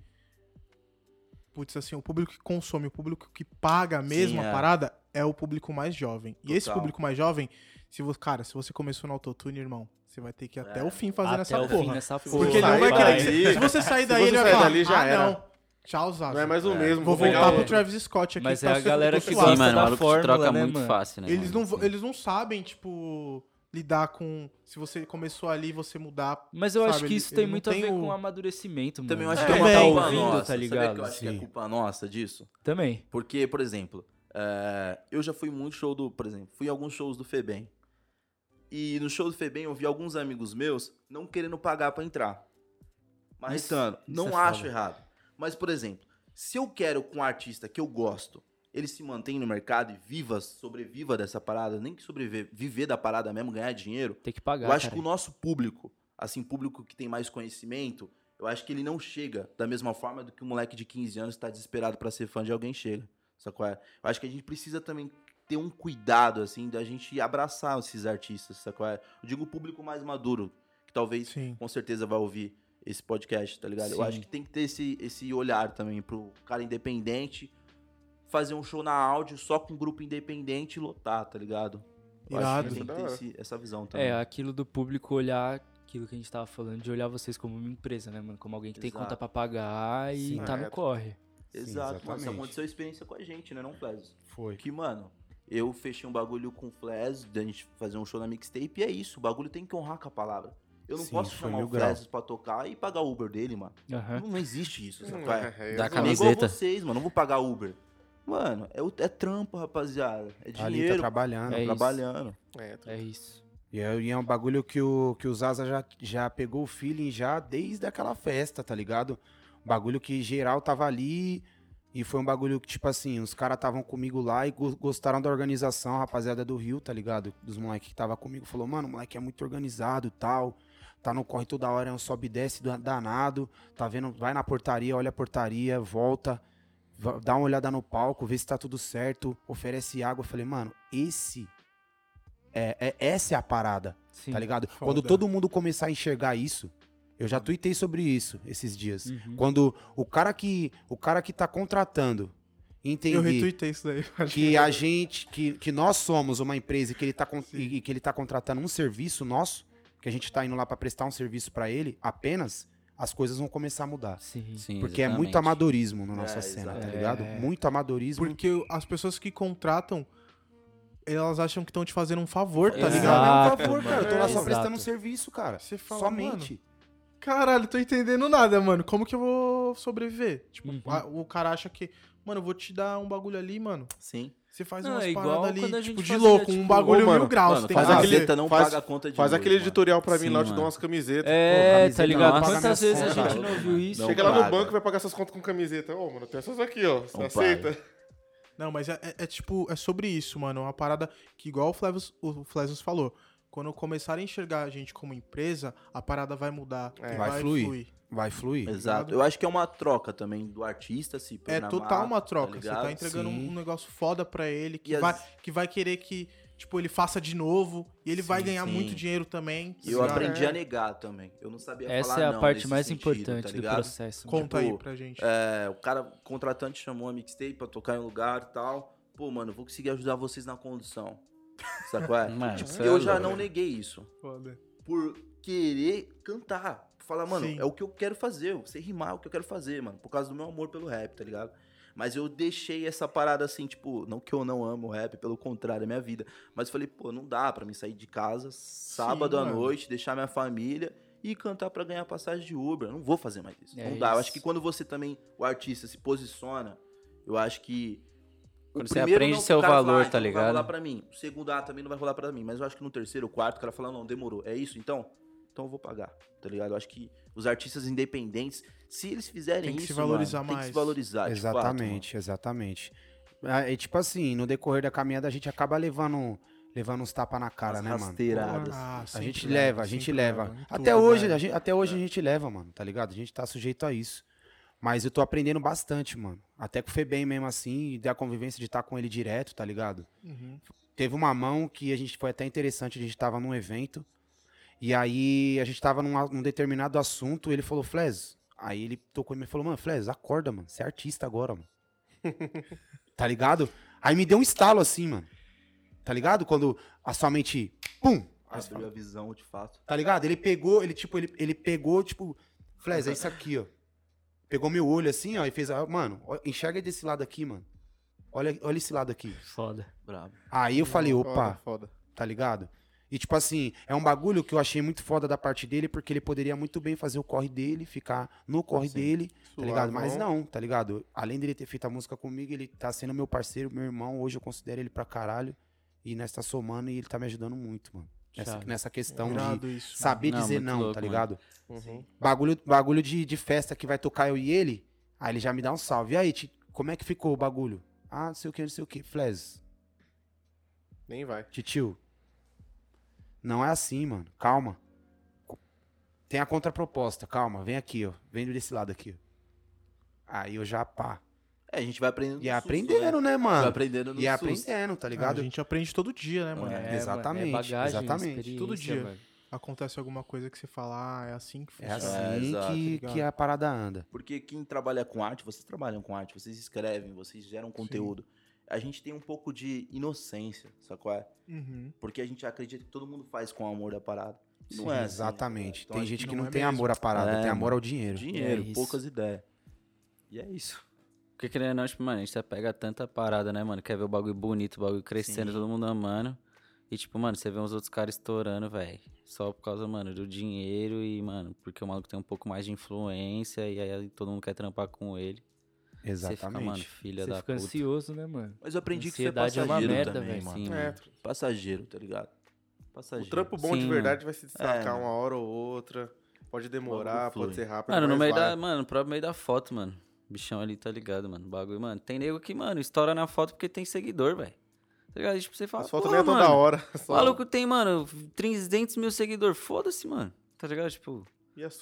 Putz, assim, o público que consome, o público que paga mesmo Sim, a é. parada é o público mais jovem. E esse Total. público mais jovem, se você, cara, se você começou no autotune, irmão, você vai ter que ir até É. o fim fazendo Até essa o fim porra. nessa Porque porra. Porque ele não vai querer. que- Se você sair se daí, você ele vai sair falar, já ah, era." não. Tchau, Zaza. Não é mais o É. mesmo. Vou pegar voltar o- pro Travis Scott aqui. Mas que é tá a galera que gosta mano, o da maluco se fórmula, troca né, muito mano? fácil, né? Eles mano? não, eles não sabem, tipo, lidar com. Se você começou ali, você mudar. Mas eu Sabe, acho que ele- isso ele tem não muito a ver o- com amadurecimento, mano. Também eu acho É, que é uma também. culpa tá ouvindo, nossa. tá Sabe ligado? que eu acho que é Sim. culpa nossa disso? Também. Porque, por exemplo, é, eu já fui muito show do. Por exemplo, fui em alguns shows do Febem. E no show do Febem eu vi alguns amigos meus não querendo pagar pra entrar. Mas, Isso- Marretano, isso não é acho errado. Mas, por exemplo, se eu quero com um artista que eu gosto, ele se mantém no mercado e viva, sobreviva dessa parada, nem que sobreviver, viver da parada mesmo, ganhar dinheiro, Tem que pagar, eu acho cara. que o nosso público, assim, público que tem mais conhecimento, eu acho que ele não chega da mesma forma do que um moleque de 15 anos que tá desesperado pra ser fã de alguém chega. Sacou? É? Eu acho que a gente precisa também ter um cuidado, assim, da gente abraçar esses artistas, sacou? Eu digo o público mais maduro, que talvez, Sim. com certeza, vai ouvir esse podcast, tá ligado? Eu Sim. acho que tem que ter esse, esse olhar também pro cara independente fazer um show na áudio só com um grupo independente e lotar, tá ligado? Eu acho Irado. que tem que ter hora. esse- essa visão também. É, aquilo do público olhar aquilo que a gente tava falando, de olhar vocês como uma empresa, né, mano? Como alguém que tem Exato. conta pra pagar e Sim. tá É. no corre. Exato, mano. Isso aconteceu a experiência com a gente, né, não, Flash? Foi. Que, mano, eu fechei um bagulho com o Flash, da gente fazer um show na mixtape, e é isso, o bagulho tem que honrar com a palavra. Eu não Sim, posso chamar o. Flash pra tocar e pagar o Uber dele, mano. Não, não existe isso, sabe? Hum, qual é? é, é, Da. É igual camiseta. vocês, mano. Não vou pagar Uber. Mano, é, o- é trampo, rapaziada. É Ali tá dinheiro. trabalhando. É trabalhando. É, tá- É isso. E é, e é um bagulho que o, que o Zaza já, já pegou o feeling já desde aquela festa, tá ligado? Bagulho que geral tava ali e foi um bagulho que, tipo assim, os caras estavam comigo lá e go- gostaram da organização, a rapaziada do Rio, tá ligado? Dos moleques que tava comigo. Falou, mano, o moleque é muito organizado e tal. Tá no corre toda hora, é um sobe e desce da- danado. Tá vendo? Vai na portaria, olha a portaria, volta. Dá uma olhada no palco, vê se tá tudo certo. Oferece água. Eu falei, mano, esse. É, é- essa é a parada. Sim. Tá ligado? Foda. Quando todo mundo começar a enxergar isso, eu já tuitei sobre isso esses dias. Uhum. Quando o cara que o cara que tá contratando Eu entender retuitei isso daí. [laughs] que a gente que, que nós somos uma empresa e que ele tá Sim. e, que ele tá contratando um serviço nosso, que a gente tá indo lá pra prestar um serviço pra ele, apenas as coisas vão começar a mudar. Sim. Sim, Porque é muito exatamente. amadorismo na nossa É, cena, tá ligado? É. Muito amadorismo. Porque as pessoas que contratam, elas acham que estão te fazendo um favor, tá Exato. ligado? Não, Exato, por favor, cara, eu tô lá só mano. prestando um serviço, cara. Você fala, Somente. Caralho, tô entendendo nada, mano. Como que eu vou sobreviver? Tipo, Uhum. a- o cara acha que, mano, eu vou te dar um bagulho ali, mano. Sim. Você faz Não, umas é igual paradas ali, tipo, de louco, um tipo, bagulho ô, mano, mil graus. Mano, faz que a fazer. letra, não Faz- paga a conta de Faz luz, aquele mano. editorial pra mim Sim, lá, eu te dou umas camisetas. É, camiseta tá ligado? não paga Quantas vezes a gente não ouviu isso? Não Chega lá no paga. banco e vai pagar suas contas com camiseta. Ô, mano, tem essas aqui, ó. Você Não aceita? Não, mas é, é- é tipo, é sobre isso, mano. Uma parada que, igual o Flevius, o Flevius falou, quando começarem a enxergar a gente como empresa, a parada vai mudar. É. e Vai fluir. Vai fluir. Exato. Eu acho que é uma troca também do artista se É programar, total uma troca. Você ligado? tá entregando Sim. um negócio foda pra ele, que E vai, as- que vai querer que, tipo, ele faça de novo. E ele vai Sim, ganhar sim. muito dinheiro também. E eu tá ligado? aprendi a negar também. Eu não sabia Essa falar é a não parte mais sentido, importante tá do ligado? processo. Conta Tipo, aí pra gente. É, o cara, o contratante chamou a mixtape pra tocar em um lugar e tal. Pô, mano, eu vou conseguir ajudar vocês na condução. Sabe qual [laughs] é? Mano, Tipo, isso é eu já não neguei isso. Foda. Por querer cantar. Falar, mano, Sim. é o que eu quero fazer. Eu sei rimar é o que eu quero fazer, mano. Por causa do meu amor pelo rap, tá ligado? Mas eu deixei essa parada assim, tipo, não que eu não amo o rap, pelo contrário, é minha vida. Mas eu falei, pô, não dá pra mim sair de casa sábado à mano. noite, deixar minha família e cantar pra ganhar passagem de Uber. Eu não vou fazer mais isso. É não dá. Eu acho isso. que quando você também, o artista, se posiciona, eu acho que. O Quando você primeiro aprende não, seu valor, "Ah, tá então Não vai ligado?" rolar pra mim. O segundo A também não vai rolar pra mim. Mas eu acho que no terceiro, quarto, o cara fala, não, demorou. É isso? Então? Então eu vou pagar, tá ligado? Eu acho que os artistas independentes, se eles fizerem Tem que isso, se valorizar mano, tem que mais. se valorizar, de fato, Exatamente, exatamente. Ah, E tipo assim, no decorrer da caminhada a gente acaba levando, levando uns tapas na cara, As né, mano? rasteiradas. Ah, A gente leva, leva, a gente leva. em Até tudo, hoje, velho. a gente, até hoje a gente leva, mano, tá ligado? A gente tá sujeito a isso. Mas eu tô aprendendo bastante, mano. Até com o Febem mesmo assim, e da convivência de estar com ele direto, tá ligado? Uhum. Teve uma mão que a gente foi até interessante, a gente tava num evento, e aí a gente tava num, num determinado assunto, ele falou, Fles, aí ele tocou em mim e falou, mano, Fles, acorda, mano, você é artista agora, mano. [laughs] tá ligado? Aí me deu um estalo assim, mano. Tá ligado? Quando a sua mente, pum, Abriu a visão, de fato. Tá ligado? Ele pegou, ele tipo, ele, ele pegou, tipo, Fles, é isso aqui, ó. Pegou meu olho assim, ó, e fez, mano, enxerga desse lado aqui, mano. Olha, olha esse lado aqui. Foda. Brabo. Aí eu falei, opa, Foda, foda. tá ligado? E tipo assim, é um bagulho que eu achei muito foda da parte dele, porque ele poderia muito bem fazer o corre dele, ficar no corre dele, tá ligado? Mas não, tá ligado? Além dele ter feito a música comigo, ele tá sendo meu parceiro, meu irmão, hoje eu considero ele pra caralho. E nós tá somando e ele tá me ajudando muito, mano. Nessa, nessa questão de Irado isso. saber Não, dizer não, louco, tá mano. ligado? Uhum. Bagulho, bagulho de, de festa que vai tocar eu e ele, aí ele já me dá um salve. E aí, Ti, como é que ficou o bagulho? Ah, não sei o que, não sei o que. Fles, Nem vai. titio, não é assim, mano. Calma. Tem a contraproposta, calma. Vem aqui, ó. Vem desse lado aqui, ó. Aí eu já, pá. É, a gente vai aprendendo E é susto, aprendendo, né, Vai mano? aprendendo no E é susto. aprendendo, tá Ah, ligado? a gente aprende todo dia, né, mano? É, mano, exatamente, É bagagem, exatamente. Todo dia. mano. Acontece alguma coisa que você fala, ah, é assim que É funciona. assim exato, que, ligado? que a parada anda. Porque quem trabalha com arte, vocês trabalham com arte, vocês escrevem, vocês geram conteúdo. A gente tem um pouco de inocência, sacou? É? Uhum. Porque a gente acredita que todo mundo faz com amor da parada. Sim, não é assim, exatamente. então tem gente que não não, é tem mesmo. amor à parada, É, tem amor ao dinheiro. Dinheiro, É poucas ideias. E é isso. Porque querendo não, tipo, mano, a gente pega tanta parada, né, mano? Quer ver o bagulho bonito, o bagulho crescendo, Sim. todo mundo amando. E, tipo, mano, você vê uns outros caras estourando, velho. Só por causa, mano, do dinheiro e, mano, porque o maluco tem um pouco mais de influência e aí todo mundo quer trampar com ele. Você fica, mano, Exatamente. filha Você da fica puta. ansioso, né, mano? Mas eu aprendi que você é Ansiedade é uma passageiro merda, também, velho. mano. Sim, É, mano. Passageiro, tá ligado? o Passageiro. trampo bom de Sim, verdade vai se É, destacar mano. uma hora ou outra. Pode demorar, pode ser rápido. Mano, no meio vai. da. Mano, no próprio meio da foto, mano. Bichão ali, tá ligado, mano? O bagulho, mano. Tem nego que, mano, estoura na foto porque tem seguidor, velho. Tá ligado? Tipo, você fala. As fotos "Porra, nem é da hora. [laughs] O Só... maluco tem, mano, 300 mil seguidores. Foda-se, mano. Tá ligado? Tipo,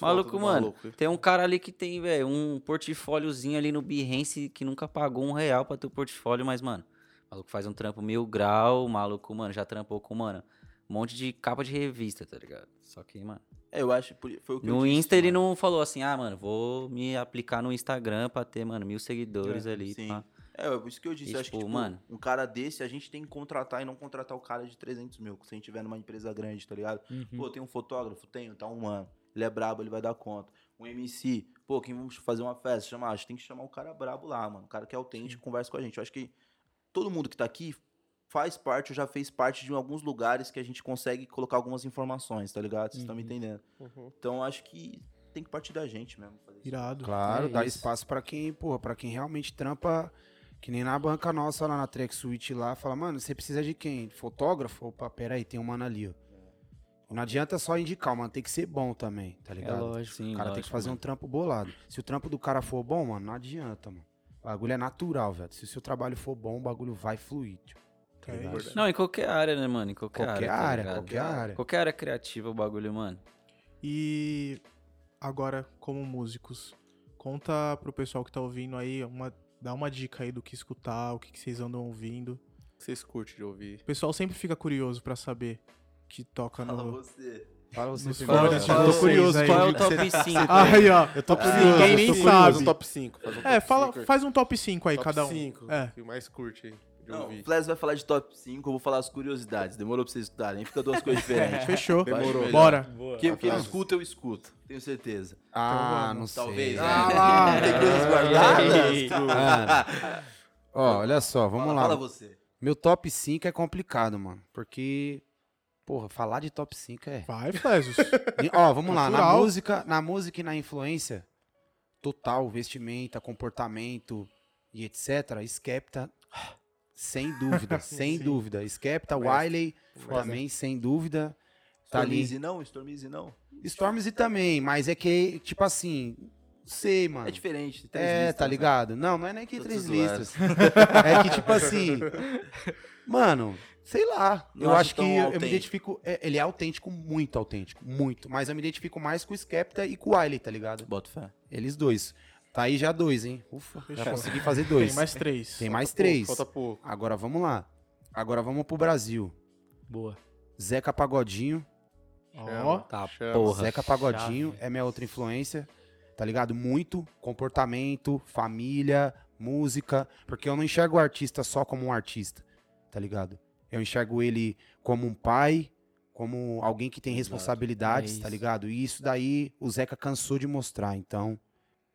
maluco, mano. maluco? Tem um cara ali que tem, velho, um portfóliozinho ali no Behance que nunca pagou um real pra ter o portfólio, mas, mano, maluco faz um trampo mil grau, maluco, mano, já trampou com, mano, um monte de capa de revista, tá ligado? Só que, mano, É, eu acho foi o que eu no disse, Insta ele mano. não falou assim, ah, mano, vou me aplicar no Instagram pra ter, mano, mil seguidores ali. Sim. É, é isso que eu disse. E, acho que, tipo, tipo, mano- um cara desse, a gente tem que contratar e não contratar o cara de 300 mil. Se a gente tiver numa empresa grande, tá ligado? Uhum. Pô, tem um fotógrafo? Tenho, tá um mano. Ele é brabo, ele vai dar conta. Um MC, pô, quem vamos fazer uma festa? Chamar, a gente tem que chamar o cara brabo lá, mano. O cara que é autêntico, conversa com a gente. Eu acho que todo mundo que tá aqui faz parte ou já fez parte de alguns lugares que a gente consegue colocar algumas informações, tá ligado? Vocês estão me entendendo? Uhum. Então acho que tem que partir da gente mesmo. Fazer isso. Irado. Claro, É dá isso. espaço pra quem, porra, pra quem realmente trampa, que nem na banca nossa lá na Track Suite lá, fala, mano, você precisa de quem? Fotógrafo? Opa, pera aí, tem um mano ali, ó. Não adianta só indicar, mano, tem que ser bom também, tá É ligado? lógico. Sim, o cara tem que lógico, fazer um mano. trampo bolado. Se o trampo do cara for bom, mano, não adianta, mano. O bagulho é natural, velho. Se o seu trabalho for bom, o bagulho vai fluir, tio. Tá É. Não, em qualquer área, né, mano? Em qualquer, Qualquer área. tá área, ligado? qualquer área. Qualquer área criativa, o bagulho, mano. E agora, como músicos, conta pro pessoal que tá ouvindo aí, uma, dá uma dica aí do que escutar, o que, que vocês andam ouvindo. O que vocês curtem de ouvir? O pessoal sempre fica curioso pra saber que toca Fala no. você. Fala você primeiro, fones, cara. eu tô curioso aí. Qual é o top 5? Aí, ó. Eu tô curioso, Ninguém nem sabe. Faz um top 5. Faz um É, top fala, cinco aí. faz um top 5 aí, top cada um. 5. É. que mais curte aí Não, ouvir. o Fles vai falar de top 5, eu vou falar as curiosidades. Demorou pra vocês estudarem, fica duas coisas diferentes. [laughs] Fechou. Demorou. Bora. Quem, quem Faz. escuta, eu escuto. Tenho certeza. Ah, Então não vamos. sei. Talvez. né? né? Ah, [laughs] Tem coisas guardadas. Ó, olha só, vamos fala, lá. Fala você. Meu top 5 é complicado, mano. Porque, porra, falar de top 5 é. Vai, Flesos. Ó, vamos lá. Na música, na música e na influência, total, vestimenta, comportamento e etc. Skepta, sem dúvida, [laughs] sem Sim. dúvida. Skepta, Mestre. Wiley, também, sem dúvida. Tá ali. Stormzy não? Stormzy não? Stormzy também, mas é que, tipo assim, sei, mano. É diferente. tem três É, listas, tá né? ligado? Não, não é nem que Tô três listas. [laughs] é que, tipo assim. Mano, sei lá. Não eu acho que eu, eu me identifico. é, ele é autêntico, muito autêntico. Muito. Mas eu me identifico mais com o Skepta e com o Wiley, tá ligado? Boto fé. Eles dois. Tá aí já dois, hein? Ufa, já consegui fazer dois. Tem mais três. Tem mais Falta três. pouco, Falta pouco. Agora vamos lá. Agora vamos pro Brasil. Boa. Zeca Pagodinho. Ó. Tá, porra. Zeca Pagodinho chave. é minha outra influência, tá ligado? Muito comportamento, família, música, porque eu não enxergo o artista só como um artista, tá ligado? Eu enxergo ele como um pai, como alguém que tem responsabilidades, É tá ligado? E isso daí o Zeca cansou de mostrar, então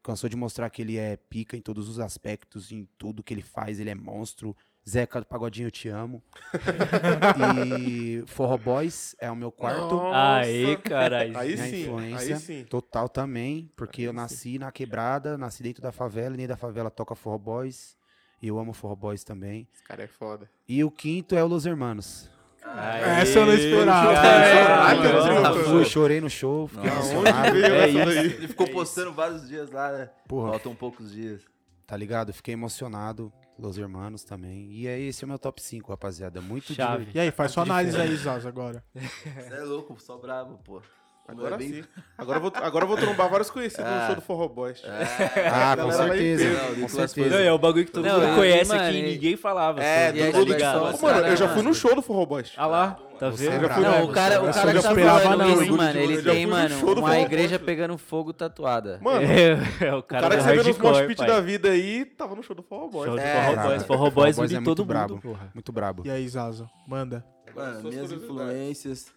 cansou de mostrar que ele é pica em todos os aspectos, em tudo que ele faz, ele é monstro. Zeca Pagodinho, eu te amo. [laughs] e Forró Boys é o meu quarto. Aê, caralho. Aí minha sim, influência. aí sim. Total também, porque Aí eu sim. nasci na quebrada, nasci dentro da favela, e nem da favela toca Forró Boys. E eu amo Forró Boys também. Esse cara é foda. E o quinto é o Los Hermanos. Aê, Essa eu não esperava. Caraca. Tá Fui, chorei no show, fiquei emocionado. É? Ele ficou postando vários dias lá, né? Porra, Faltam poucos dias. tá ligado? Fiquei emocionado. Los Hermanos também. E é esse é o meu top 5, rapaziada. Muito Chave. divertido. E aí, faz sua análise aí, Zaz, agora. Você é louco, só bravo, pô. Agora É bem- sim. [laughs] Agora eu vou, agora eu vou trombar vários conhecidos no show do Forró Boys. Ah, com galera lá em certeza. peso. Com certeza. Não, é o bagulho que todo Não, mundo e- conhece mano, aqui e- ninguém falava. É, aí, todo mundo ligado? Mano, eu cara- já fui no show do Forró Boys. Ah lá, tá vendo? é brabo. Não, o cara, o cara eu que já tá esperava falando não, isso, mano, ele tem, mano, do uma igreja pegando fogo tatuada. Mano, [laughs] É, é o o cara, cara do mosh pit pai. da vida aí, tava no show do Forró Boys. Show de É, Forró. Boys. Forró Boys é muito todo mundo, brabo. porra. Muito brabo. E aí, Zaza, manda. Mano, minhas influências.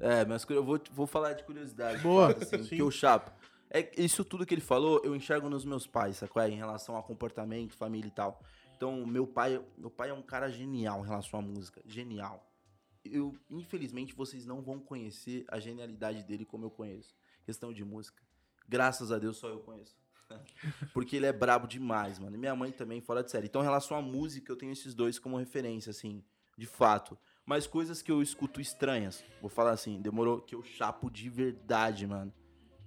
É, mas eu vou, vou falar de curiosidade. de Boa, fato, assim, sim. que eu chapo. É isso tudo que ele falou, eu enxergo nos meus pais, sacou? Em relação a comportamento, família e tal. Então, meu pai, meu pai é um cara genial em relação à música. Genial. Eu, infelizmente, vocês não vão conhecer a genialidade dele como eu conheço. Questão de música. Graças a Deus, só eu conheço. [laughs] Porque ele é brabo demais, mano. E minha mãe também, fora de série. Então, em relação à música, eu tenho esses dois como referência, assim, de fato. Mas coisas que eu escuto estranhas, vou falar assim, demorou que eu chapo de verdade, mano.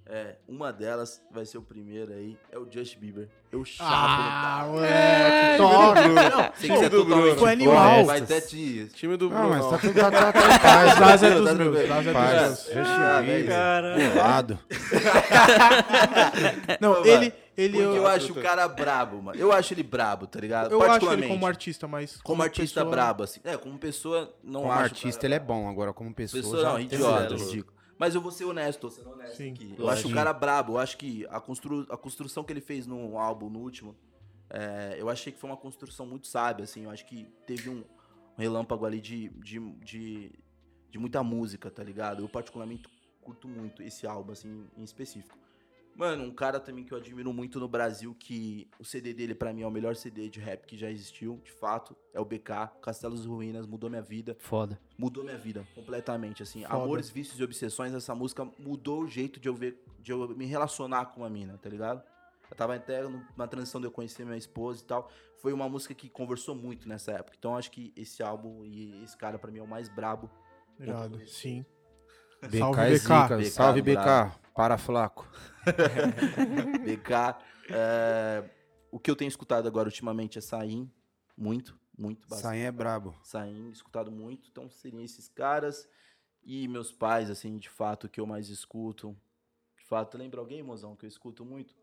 É, uma delas vai ser o primeiro aí, é o Justin Bieber. Eu chapo Ah, top! Que você é do totalmente Bruno. Foi animal. fora, Vai até te... Time do Não, Bruno. mas ó. tá tudo tá, tá, tá paz. Zaza é Tá dos meus, Zaza é dos Paz. meus. Justin Ah, Bieber. Bolado. [laughs] Não, ele, ele Porque eu eu, acho o cara brabo, mano. Eu acho ele brabo, tá ligado? eu acho ele como artista, mas Como artista pessoa- brabo, assim. É, como pessoa, não Como acho. o artista, cara ele é bom. Agora, como pessoa, Pessoa já não, idiota, ridículo. Mas eu vou ser honesto, tô sendo honesto Sim, aqui. Eu acho o cara brabo, eu acho que a, constru... a construção que ele fez no álbum, no último, é, eu achei que foi uma construção muito sábia, assim. Eu acho que teve um relâmpago ali de, de, de, de muita música, tá ligado? Eu particularmente curto muito esse álbum, assim, em específico. Mano, um cara também que eu admiro muito no Brasil, que o CD dele pra mim é o melhor CD de rap que já existiu, de fato, é o BK, Castelos e Ruínas, mudou minha vida Foda. mudou minha vida completamente, assim. Foda. Amores, vícios e obsessões, essa música mudou o jeito de eu ver, de eu me relacionar com a mina, tá ligado? Eu tava até na transição de eu conhecer minha esposa e tal. Foi uma música que conversou muito nessa época. Então acho que esse álbum e esse cara pra mim é o mais brabo. Irado, sim. BK Salve, é BK. zica. BK, Salve, BK. Para, flaco. [laughs] BK. é, o que eu tenho escutado agora ultimamente é Saim. Muito, muito bastante. Sain é brabo. Saim, escutado muito. Então seriam esses caras. E meus pais, assim, de fato, que eu mais escuto. De fato, lembra alguém, mozão, que eu escuto muito?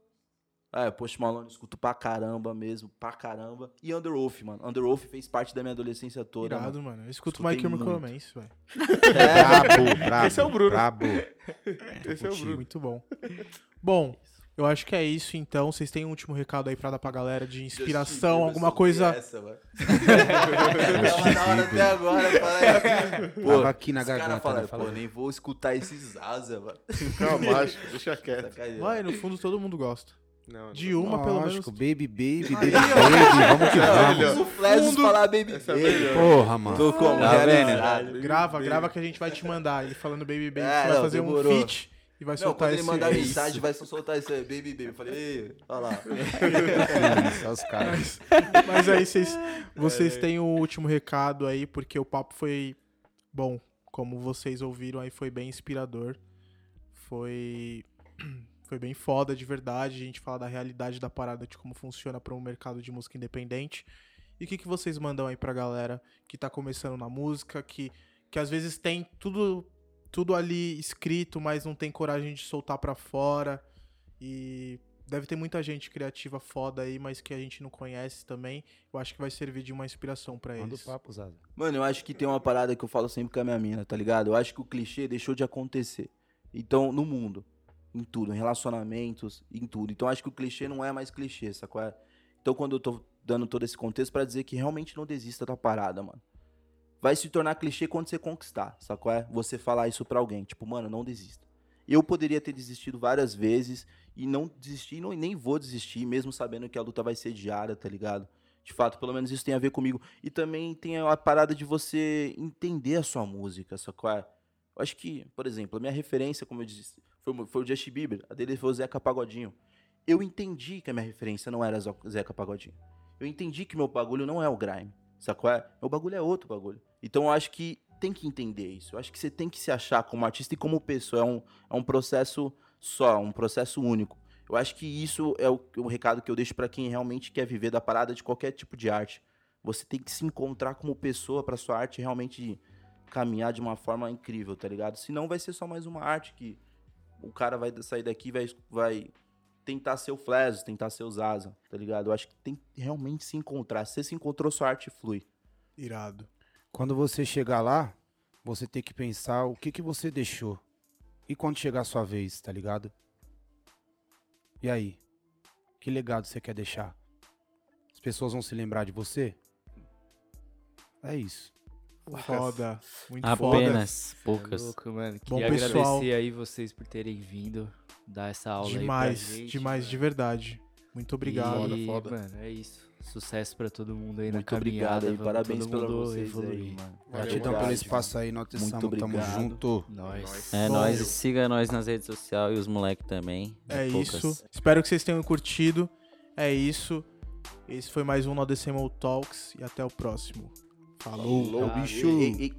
É, Post Malone eu escuto pra caramba mesmo, pra caramba. E Underwolf, mano. Underwolf fez parte da minha adolescência toda. mano. Irado, mano. Eu escuto Escutei My Chemical velho. [laughs] Brabo, brabo. Esse é o Bruno. Brabo. Esse é o Bruno. Muito bom. Bom, eu acho que é isso, então. Vocês têm um último recado aí pra dar pra galera de inspiração, alguma coisa... Essa, mano. [laughs] Tava na hora até agora, falei. Pô, Tava aqui na garganta, falaram, né? pô, nem vou escutar esses asa, mano. Calma. Deixa quieto. Vai, no fundo todo mundo gosta. Não, De uma, pelo menos. Lógico, baby, baby, baby, baby. Vamos que vamos. O Flash falar baby Essa é baby. Porra, mano. Tô como? Tá vendo? Realizado. Grava, grava que a gente vai te mandar. Ele falando Baby Baby, É, você vai não, fazer um demorou. feat e vai Não, soltar quando ele esse... mandar esse- mensagem, vai só soltar isso aí, baby, baby. Eu falei, ei, olha lá. [laughs] Isso, olha os caras. Mas aí vocês, vocês têm o último recado aí, porque o papo foi bom. Como vocês ouviram aí, foi bem inspirador. Foi. Foi bem foda de verdade. A gente fala da realidade da parada, de como funciona para um mercado de música independente. E o que, que vocês mandam aí pra galera que tá começando na música, que, que às vezes tem tudo, tudo ali escrito, mas não tem coragem de soltar pra fora. E deve ter muita gente criativa foda aí, mas que a gente não conhece também. Eu acho que vai servir de uma inspiração pra Manda o eles. papo, Zaza. Mano, eu acho que tem uma parada que eu falo sempre com a minha mina, tá ligado? Eu acho que o clichê deixou de acontecer. Então, no mundo, em tudo, em relacionamentos, em tudo. Então, acho que o clichê não é mais clichê, sacou? Então, quando eu tô dando todo esse contexto pra dizer que realmente não desista da parada, mano. Vai se tornar clichê quando você conquistar, sacou? Você falar isso pra alguém, tipo, mano, não desista. Eu poderia ter desistido várias vezes e não desisti, não, nem vou desistir, mesmo sabendo que a luta vai ser diária, tá ligado? De fato, pelo menos isso tem a ver comigo. E também tem a parada de você entender a sua música, sacou? Eu acho que, por exemplo, a minha referência, como eu disse, foi, o- foi o Justin Bieber, a dele foi o Zeca Pagodinho. Eu entendi que a minha referência não era Zeca Pagodinho. Eu entendi que meu bagulho não é o grime, sacou? Meu bagulho é outro bagulho. Então eu acho que tem que entender isso. Eu acho que você tem que se achar como artista e como pessoa. É um, é um processo só, um processo único. Eu acho que isso é o, o recado que eu deixo pra quem realmente quer viver da parada de qualquer tipo de arte. Você tem que se encontrar como pessoa pra sua arte realmente caminhar de uma forma incrível, tá ligado? Senão vai ser só mais uma arte que o cara vai sair daqui e vai, vai tentar ser o Flesos, tentar ser o Zaza, tá ligado? Eu acho que tem que realmente se encontrar. Se você se encontrou, sua arte flui. Irado. Quando você chegar lá, você tem que pensar o que, que você deixou. E quando chegar a sua vez, tá ligado? E aí? Que legado você quer deixar? As pessoas vão se lembrar de você? É isso. Foda. Muito foda. Apenas É poucas. louco, mano. Bom, Queria pessoal. agradecer aí vocês por terem vindo dar essa aula Demais, aí pra gente. demais, de verdade. Muito obrigado. E, Foda, foda. mano, é isso. Sucesso pra todo mundo aí na Muito caminhada. obrigado Parabéns mundo vocês evoluir. aí, mano. Gratidão Obrigado, pelo espaço aí, nós Muito tamo junto. Nós. É Bom, nóis, siga nós nas redes sociais e os moleques também. É Poucas. isso. Espero que vocês tenham curtido. É isso. Esse foi mais um No Decimal Talks e até o próximo. Falou. Falou, Ah, bicho. Ei, ei, ei.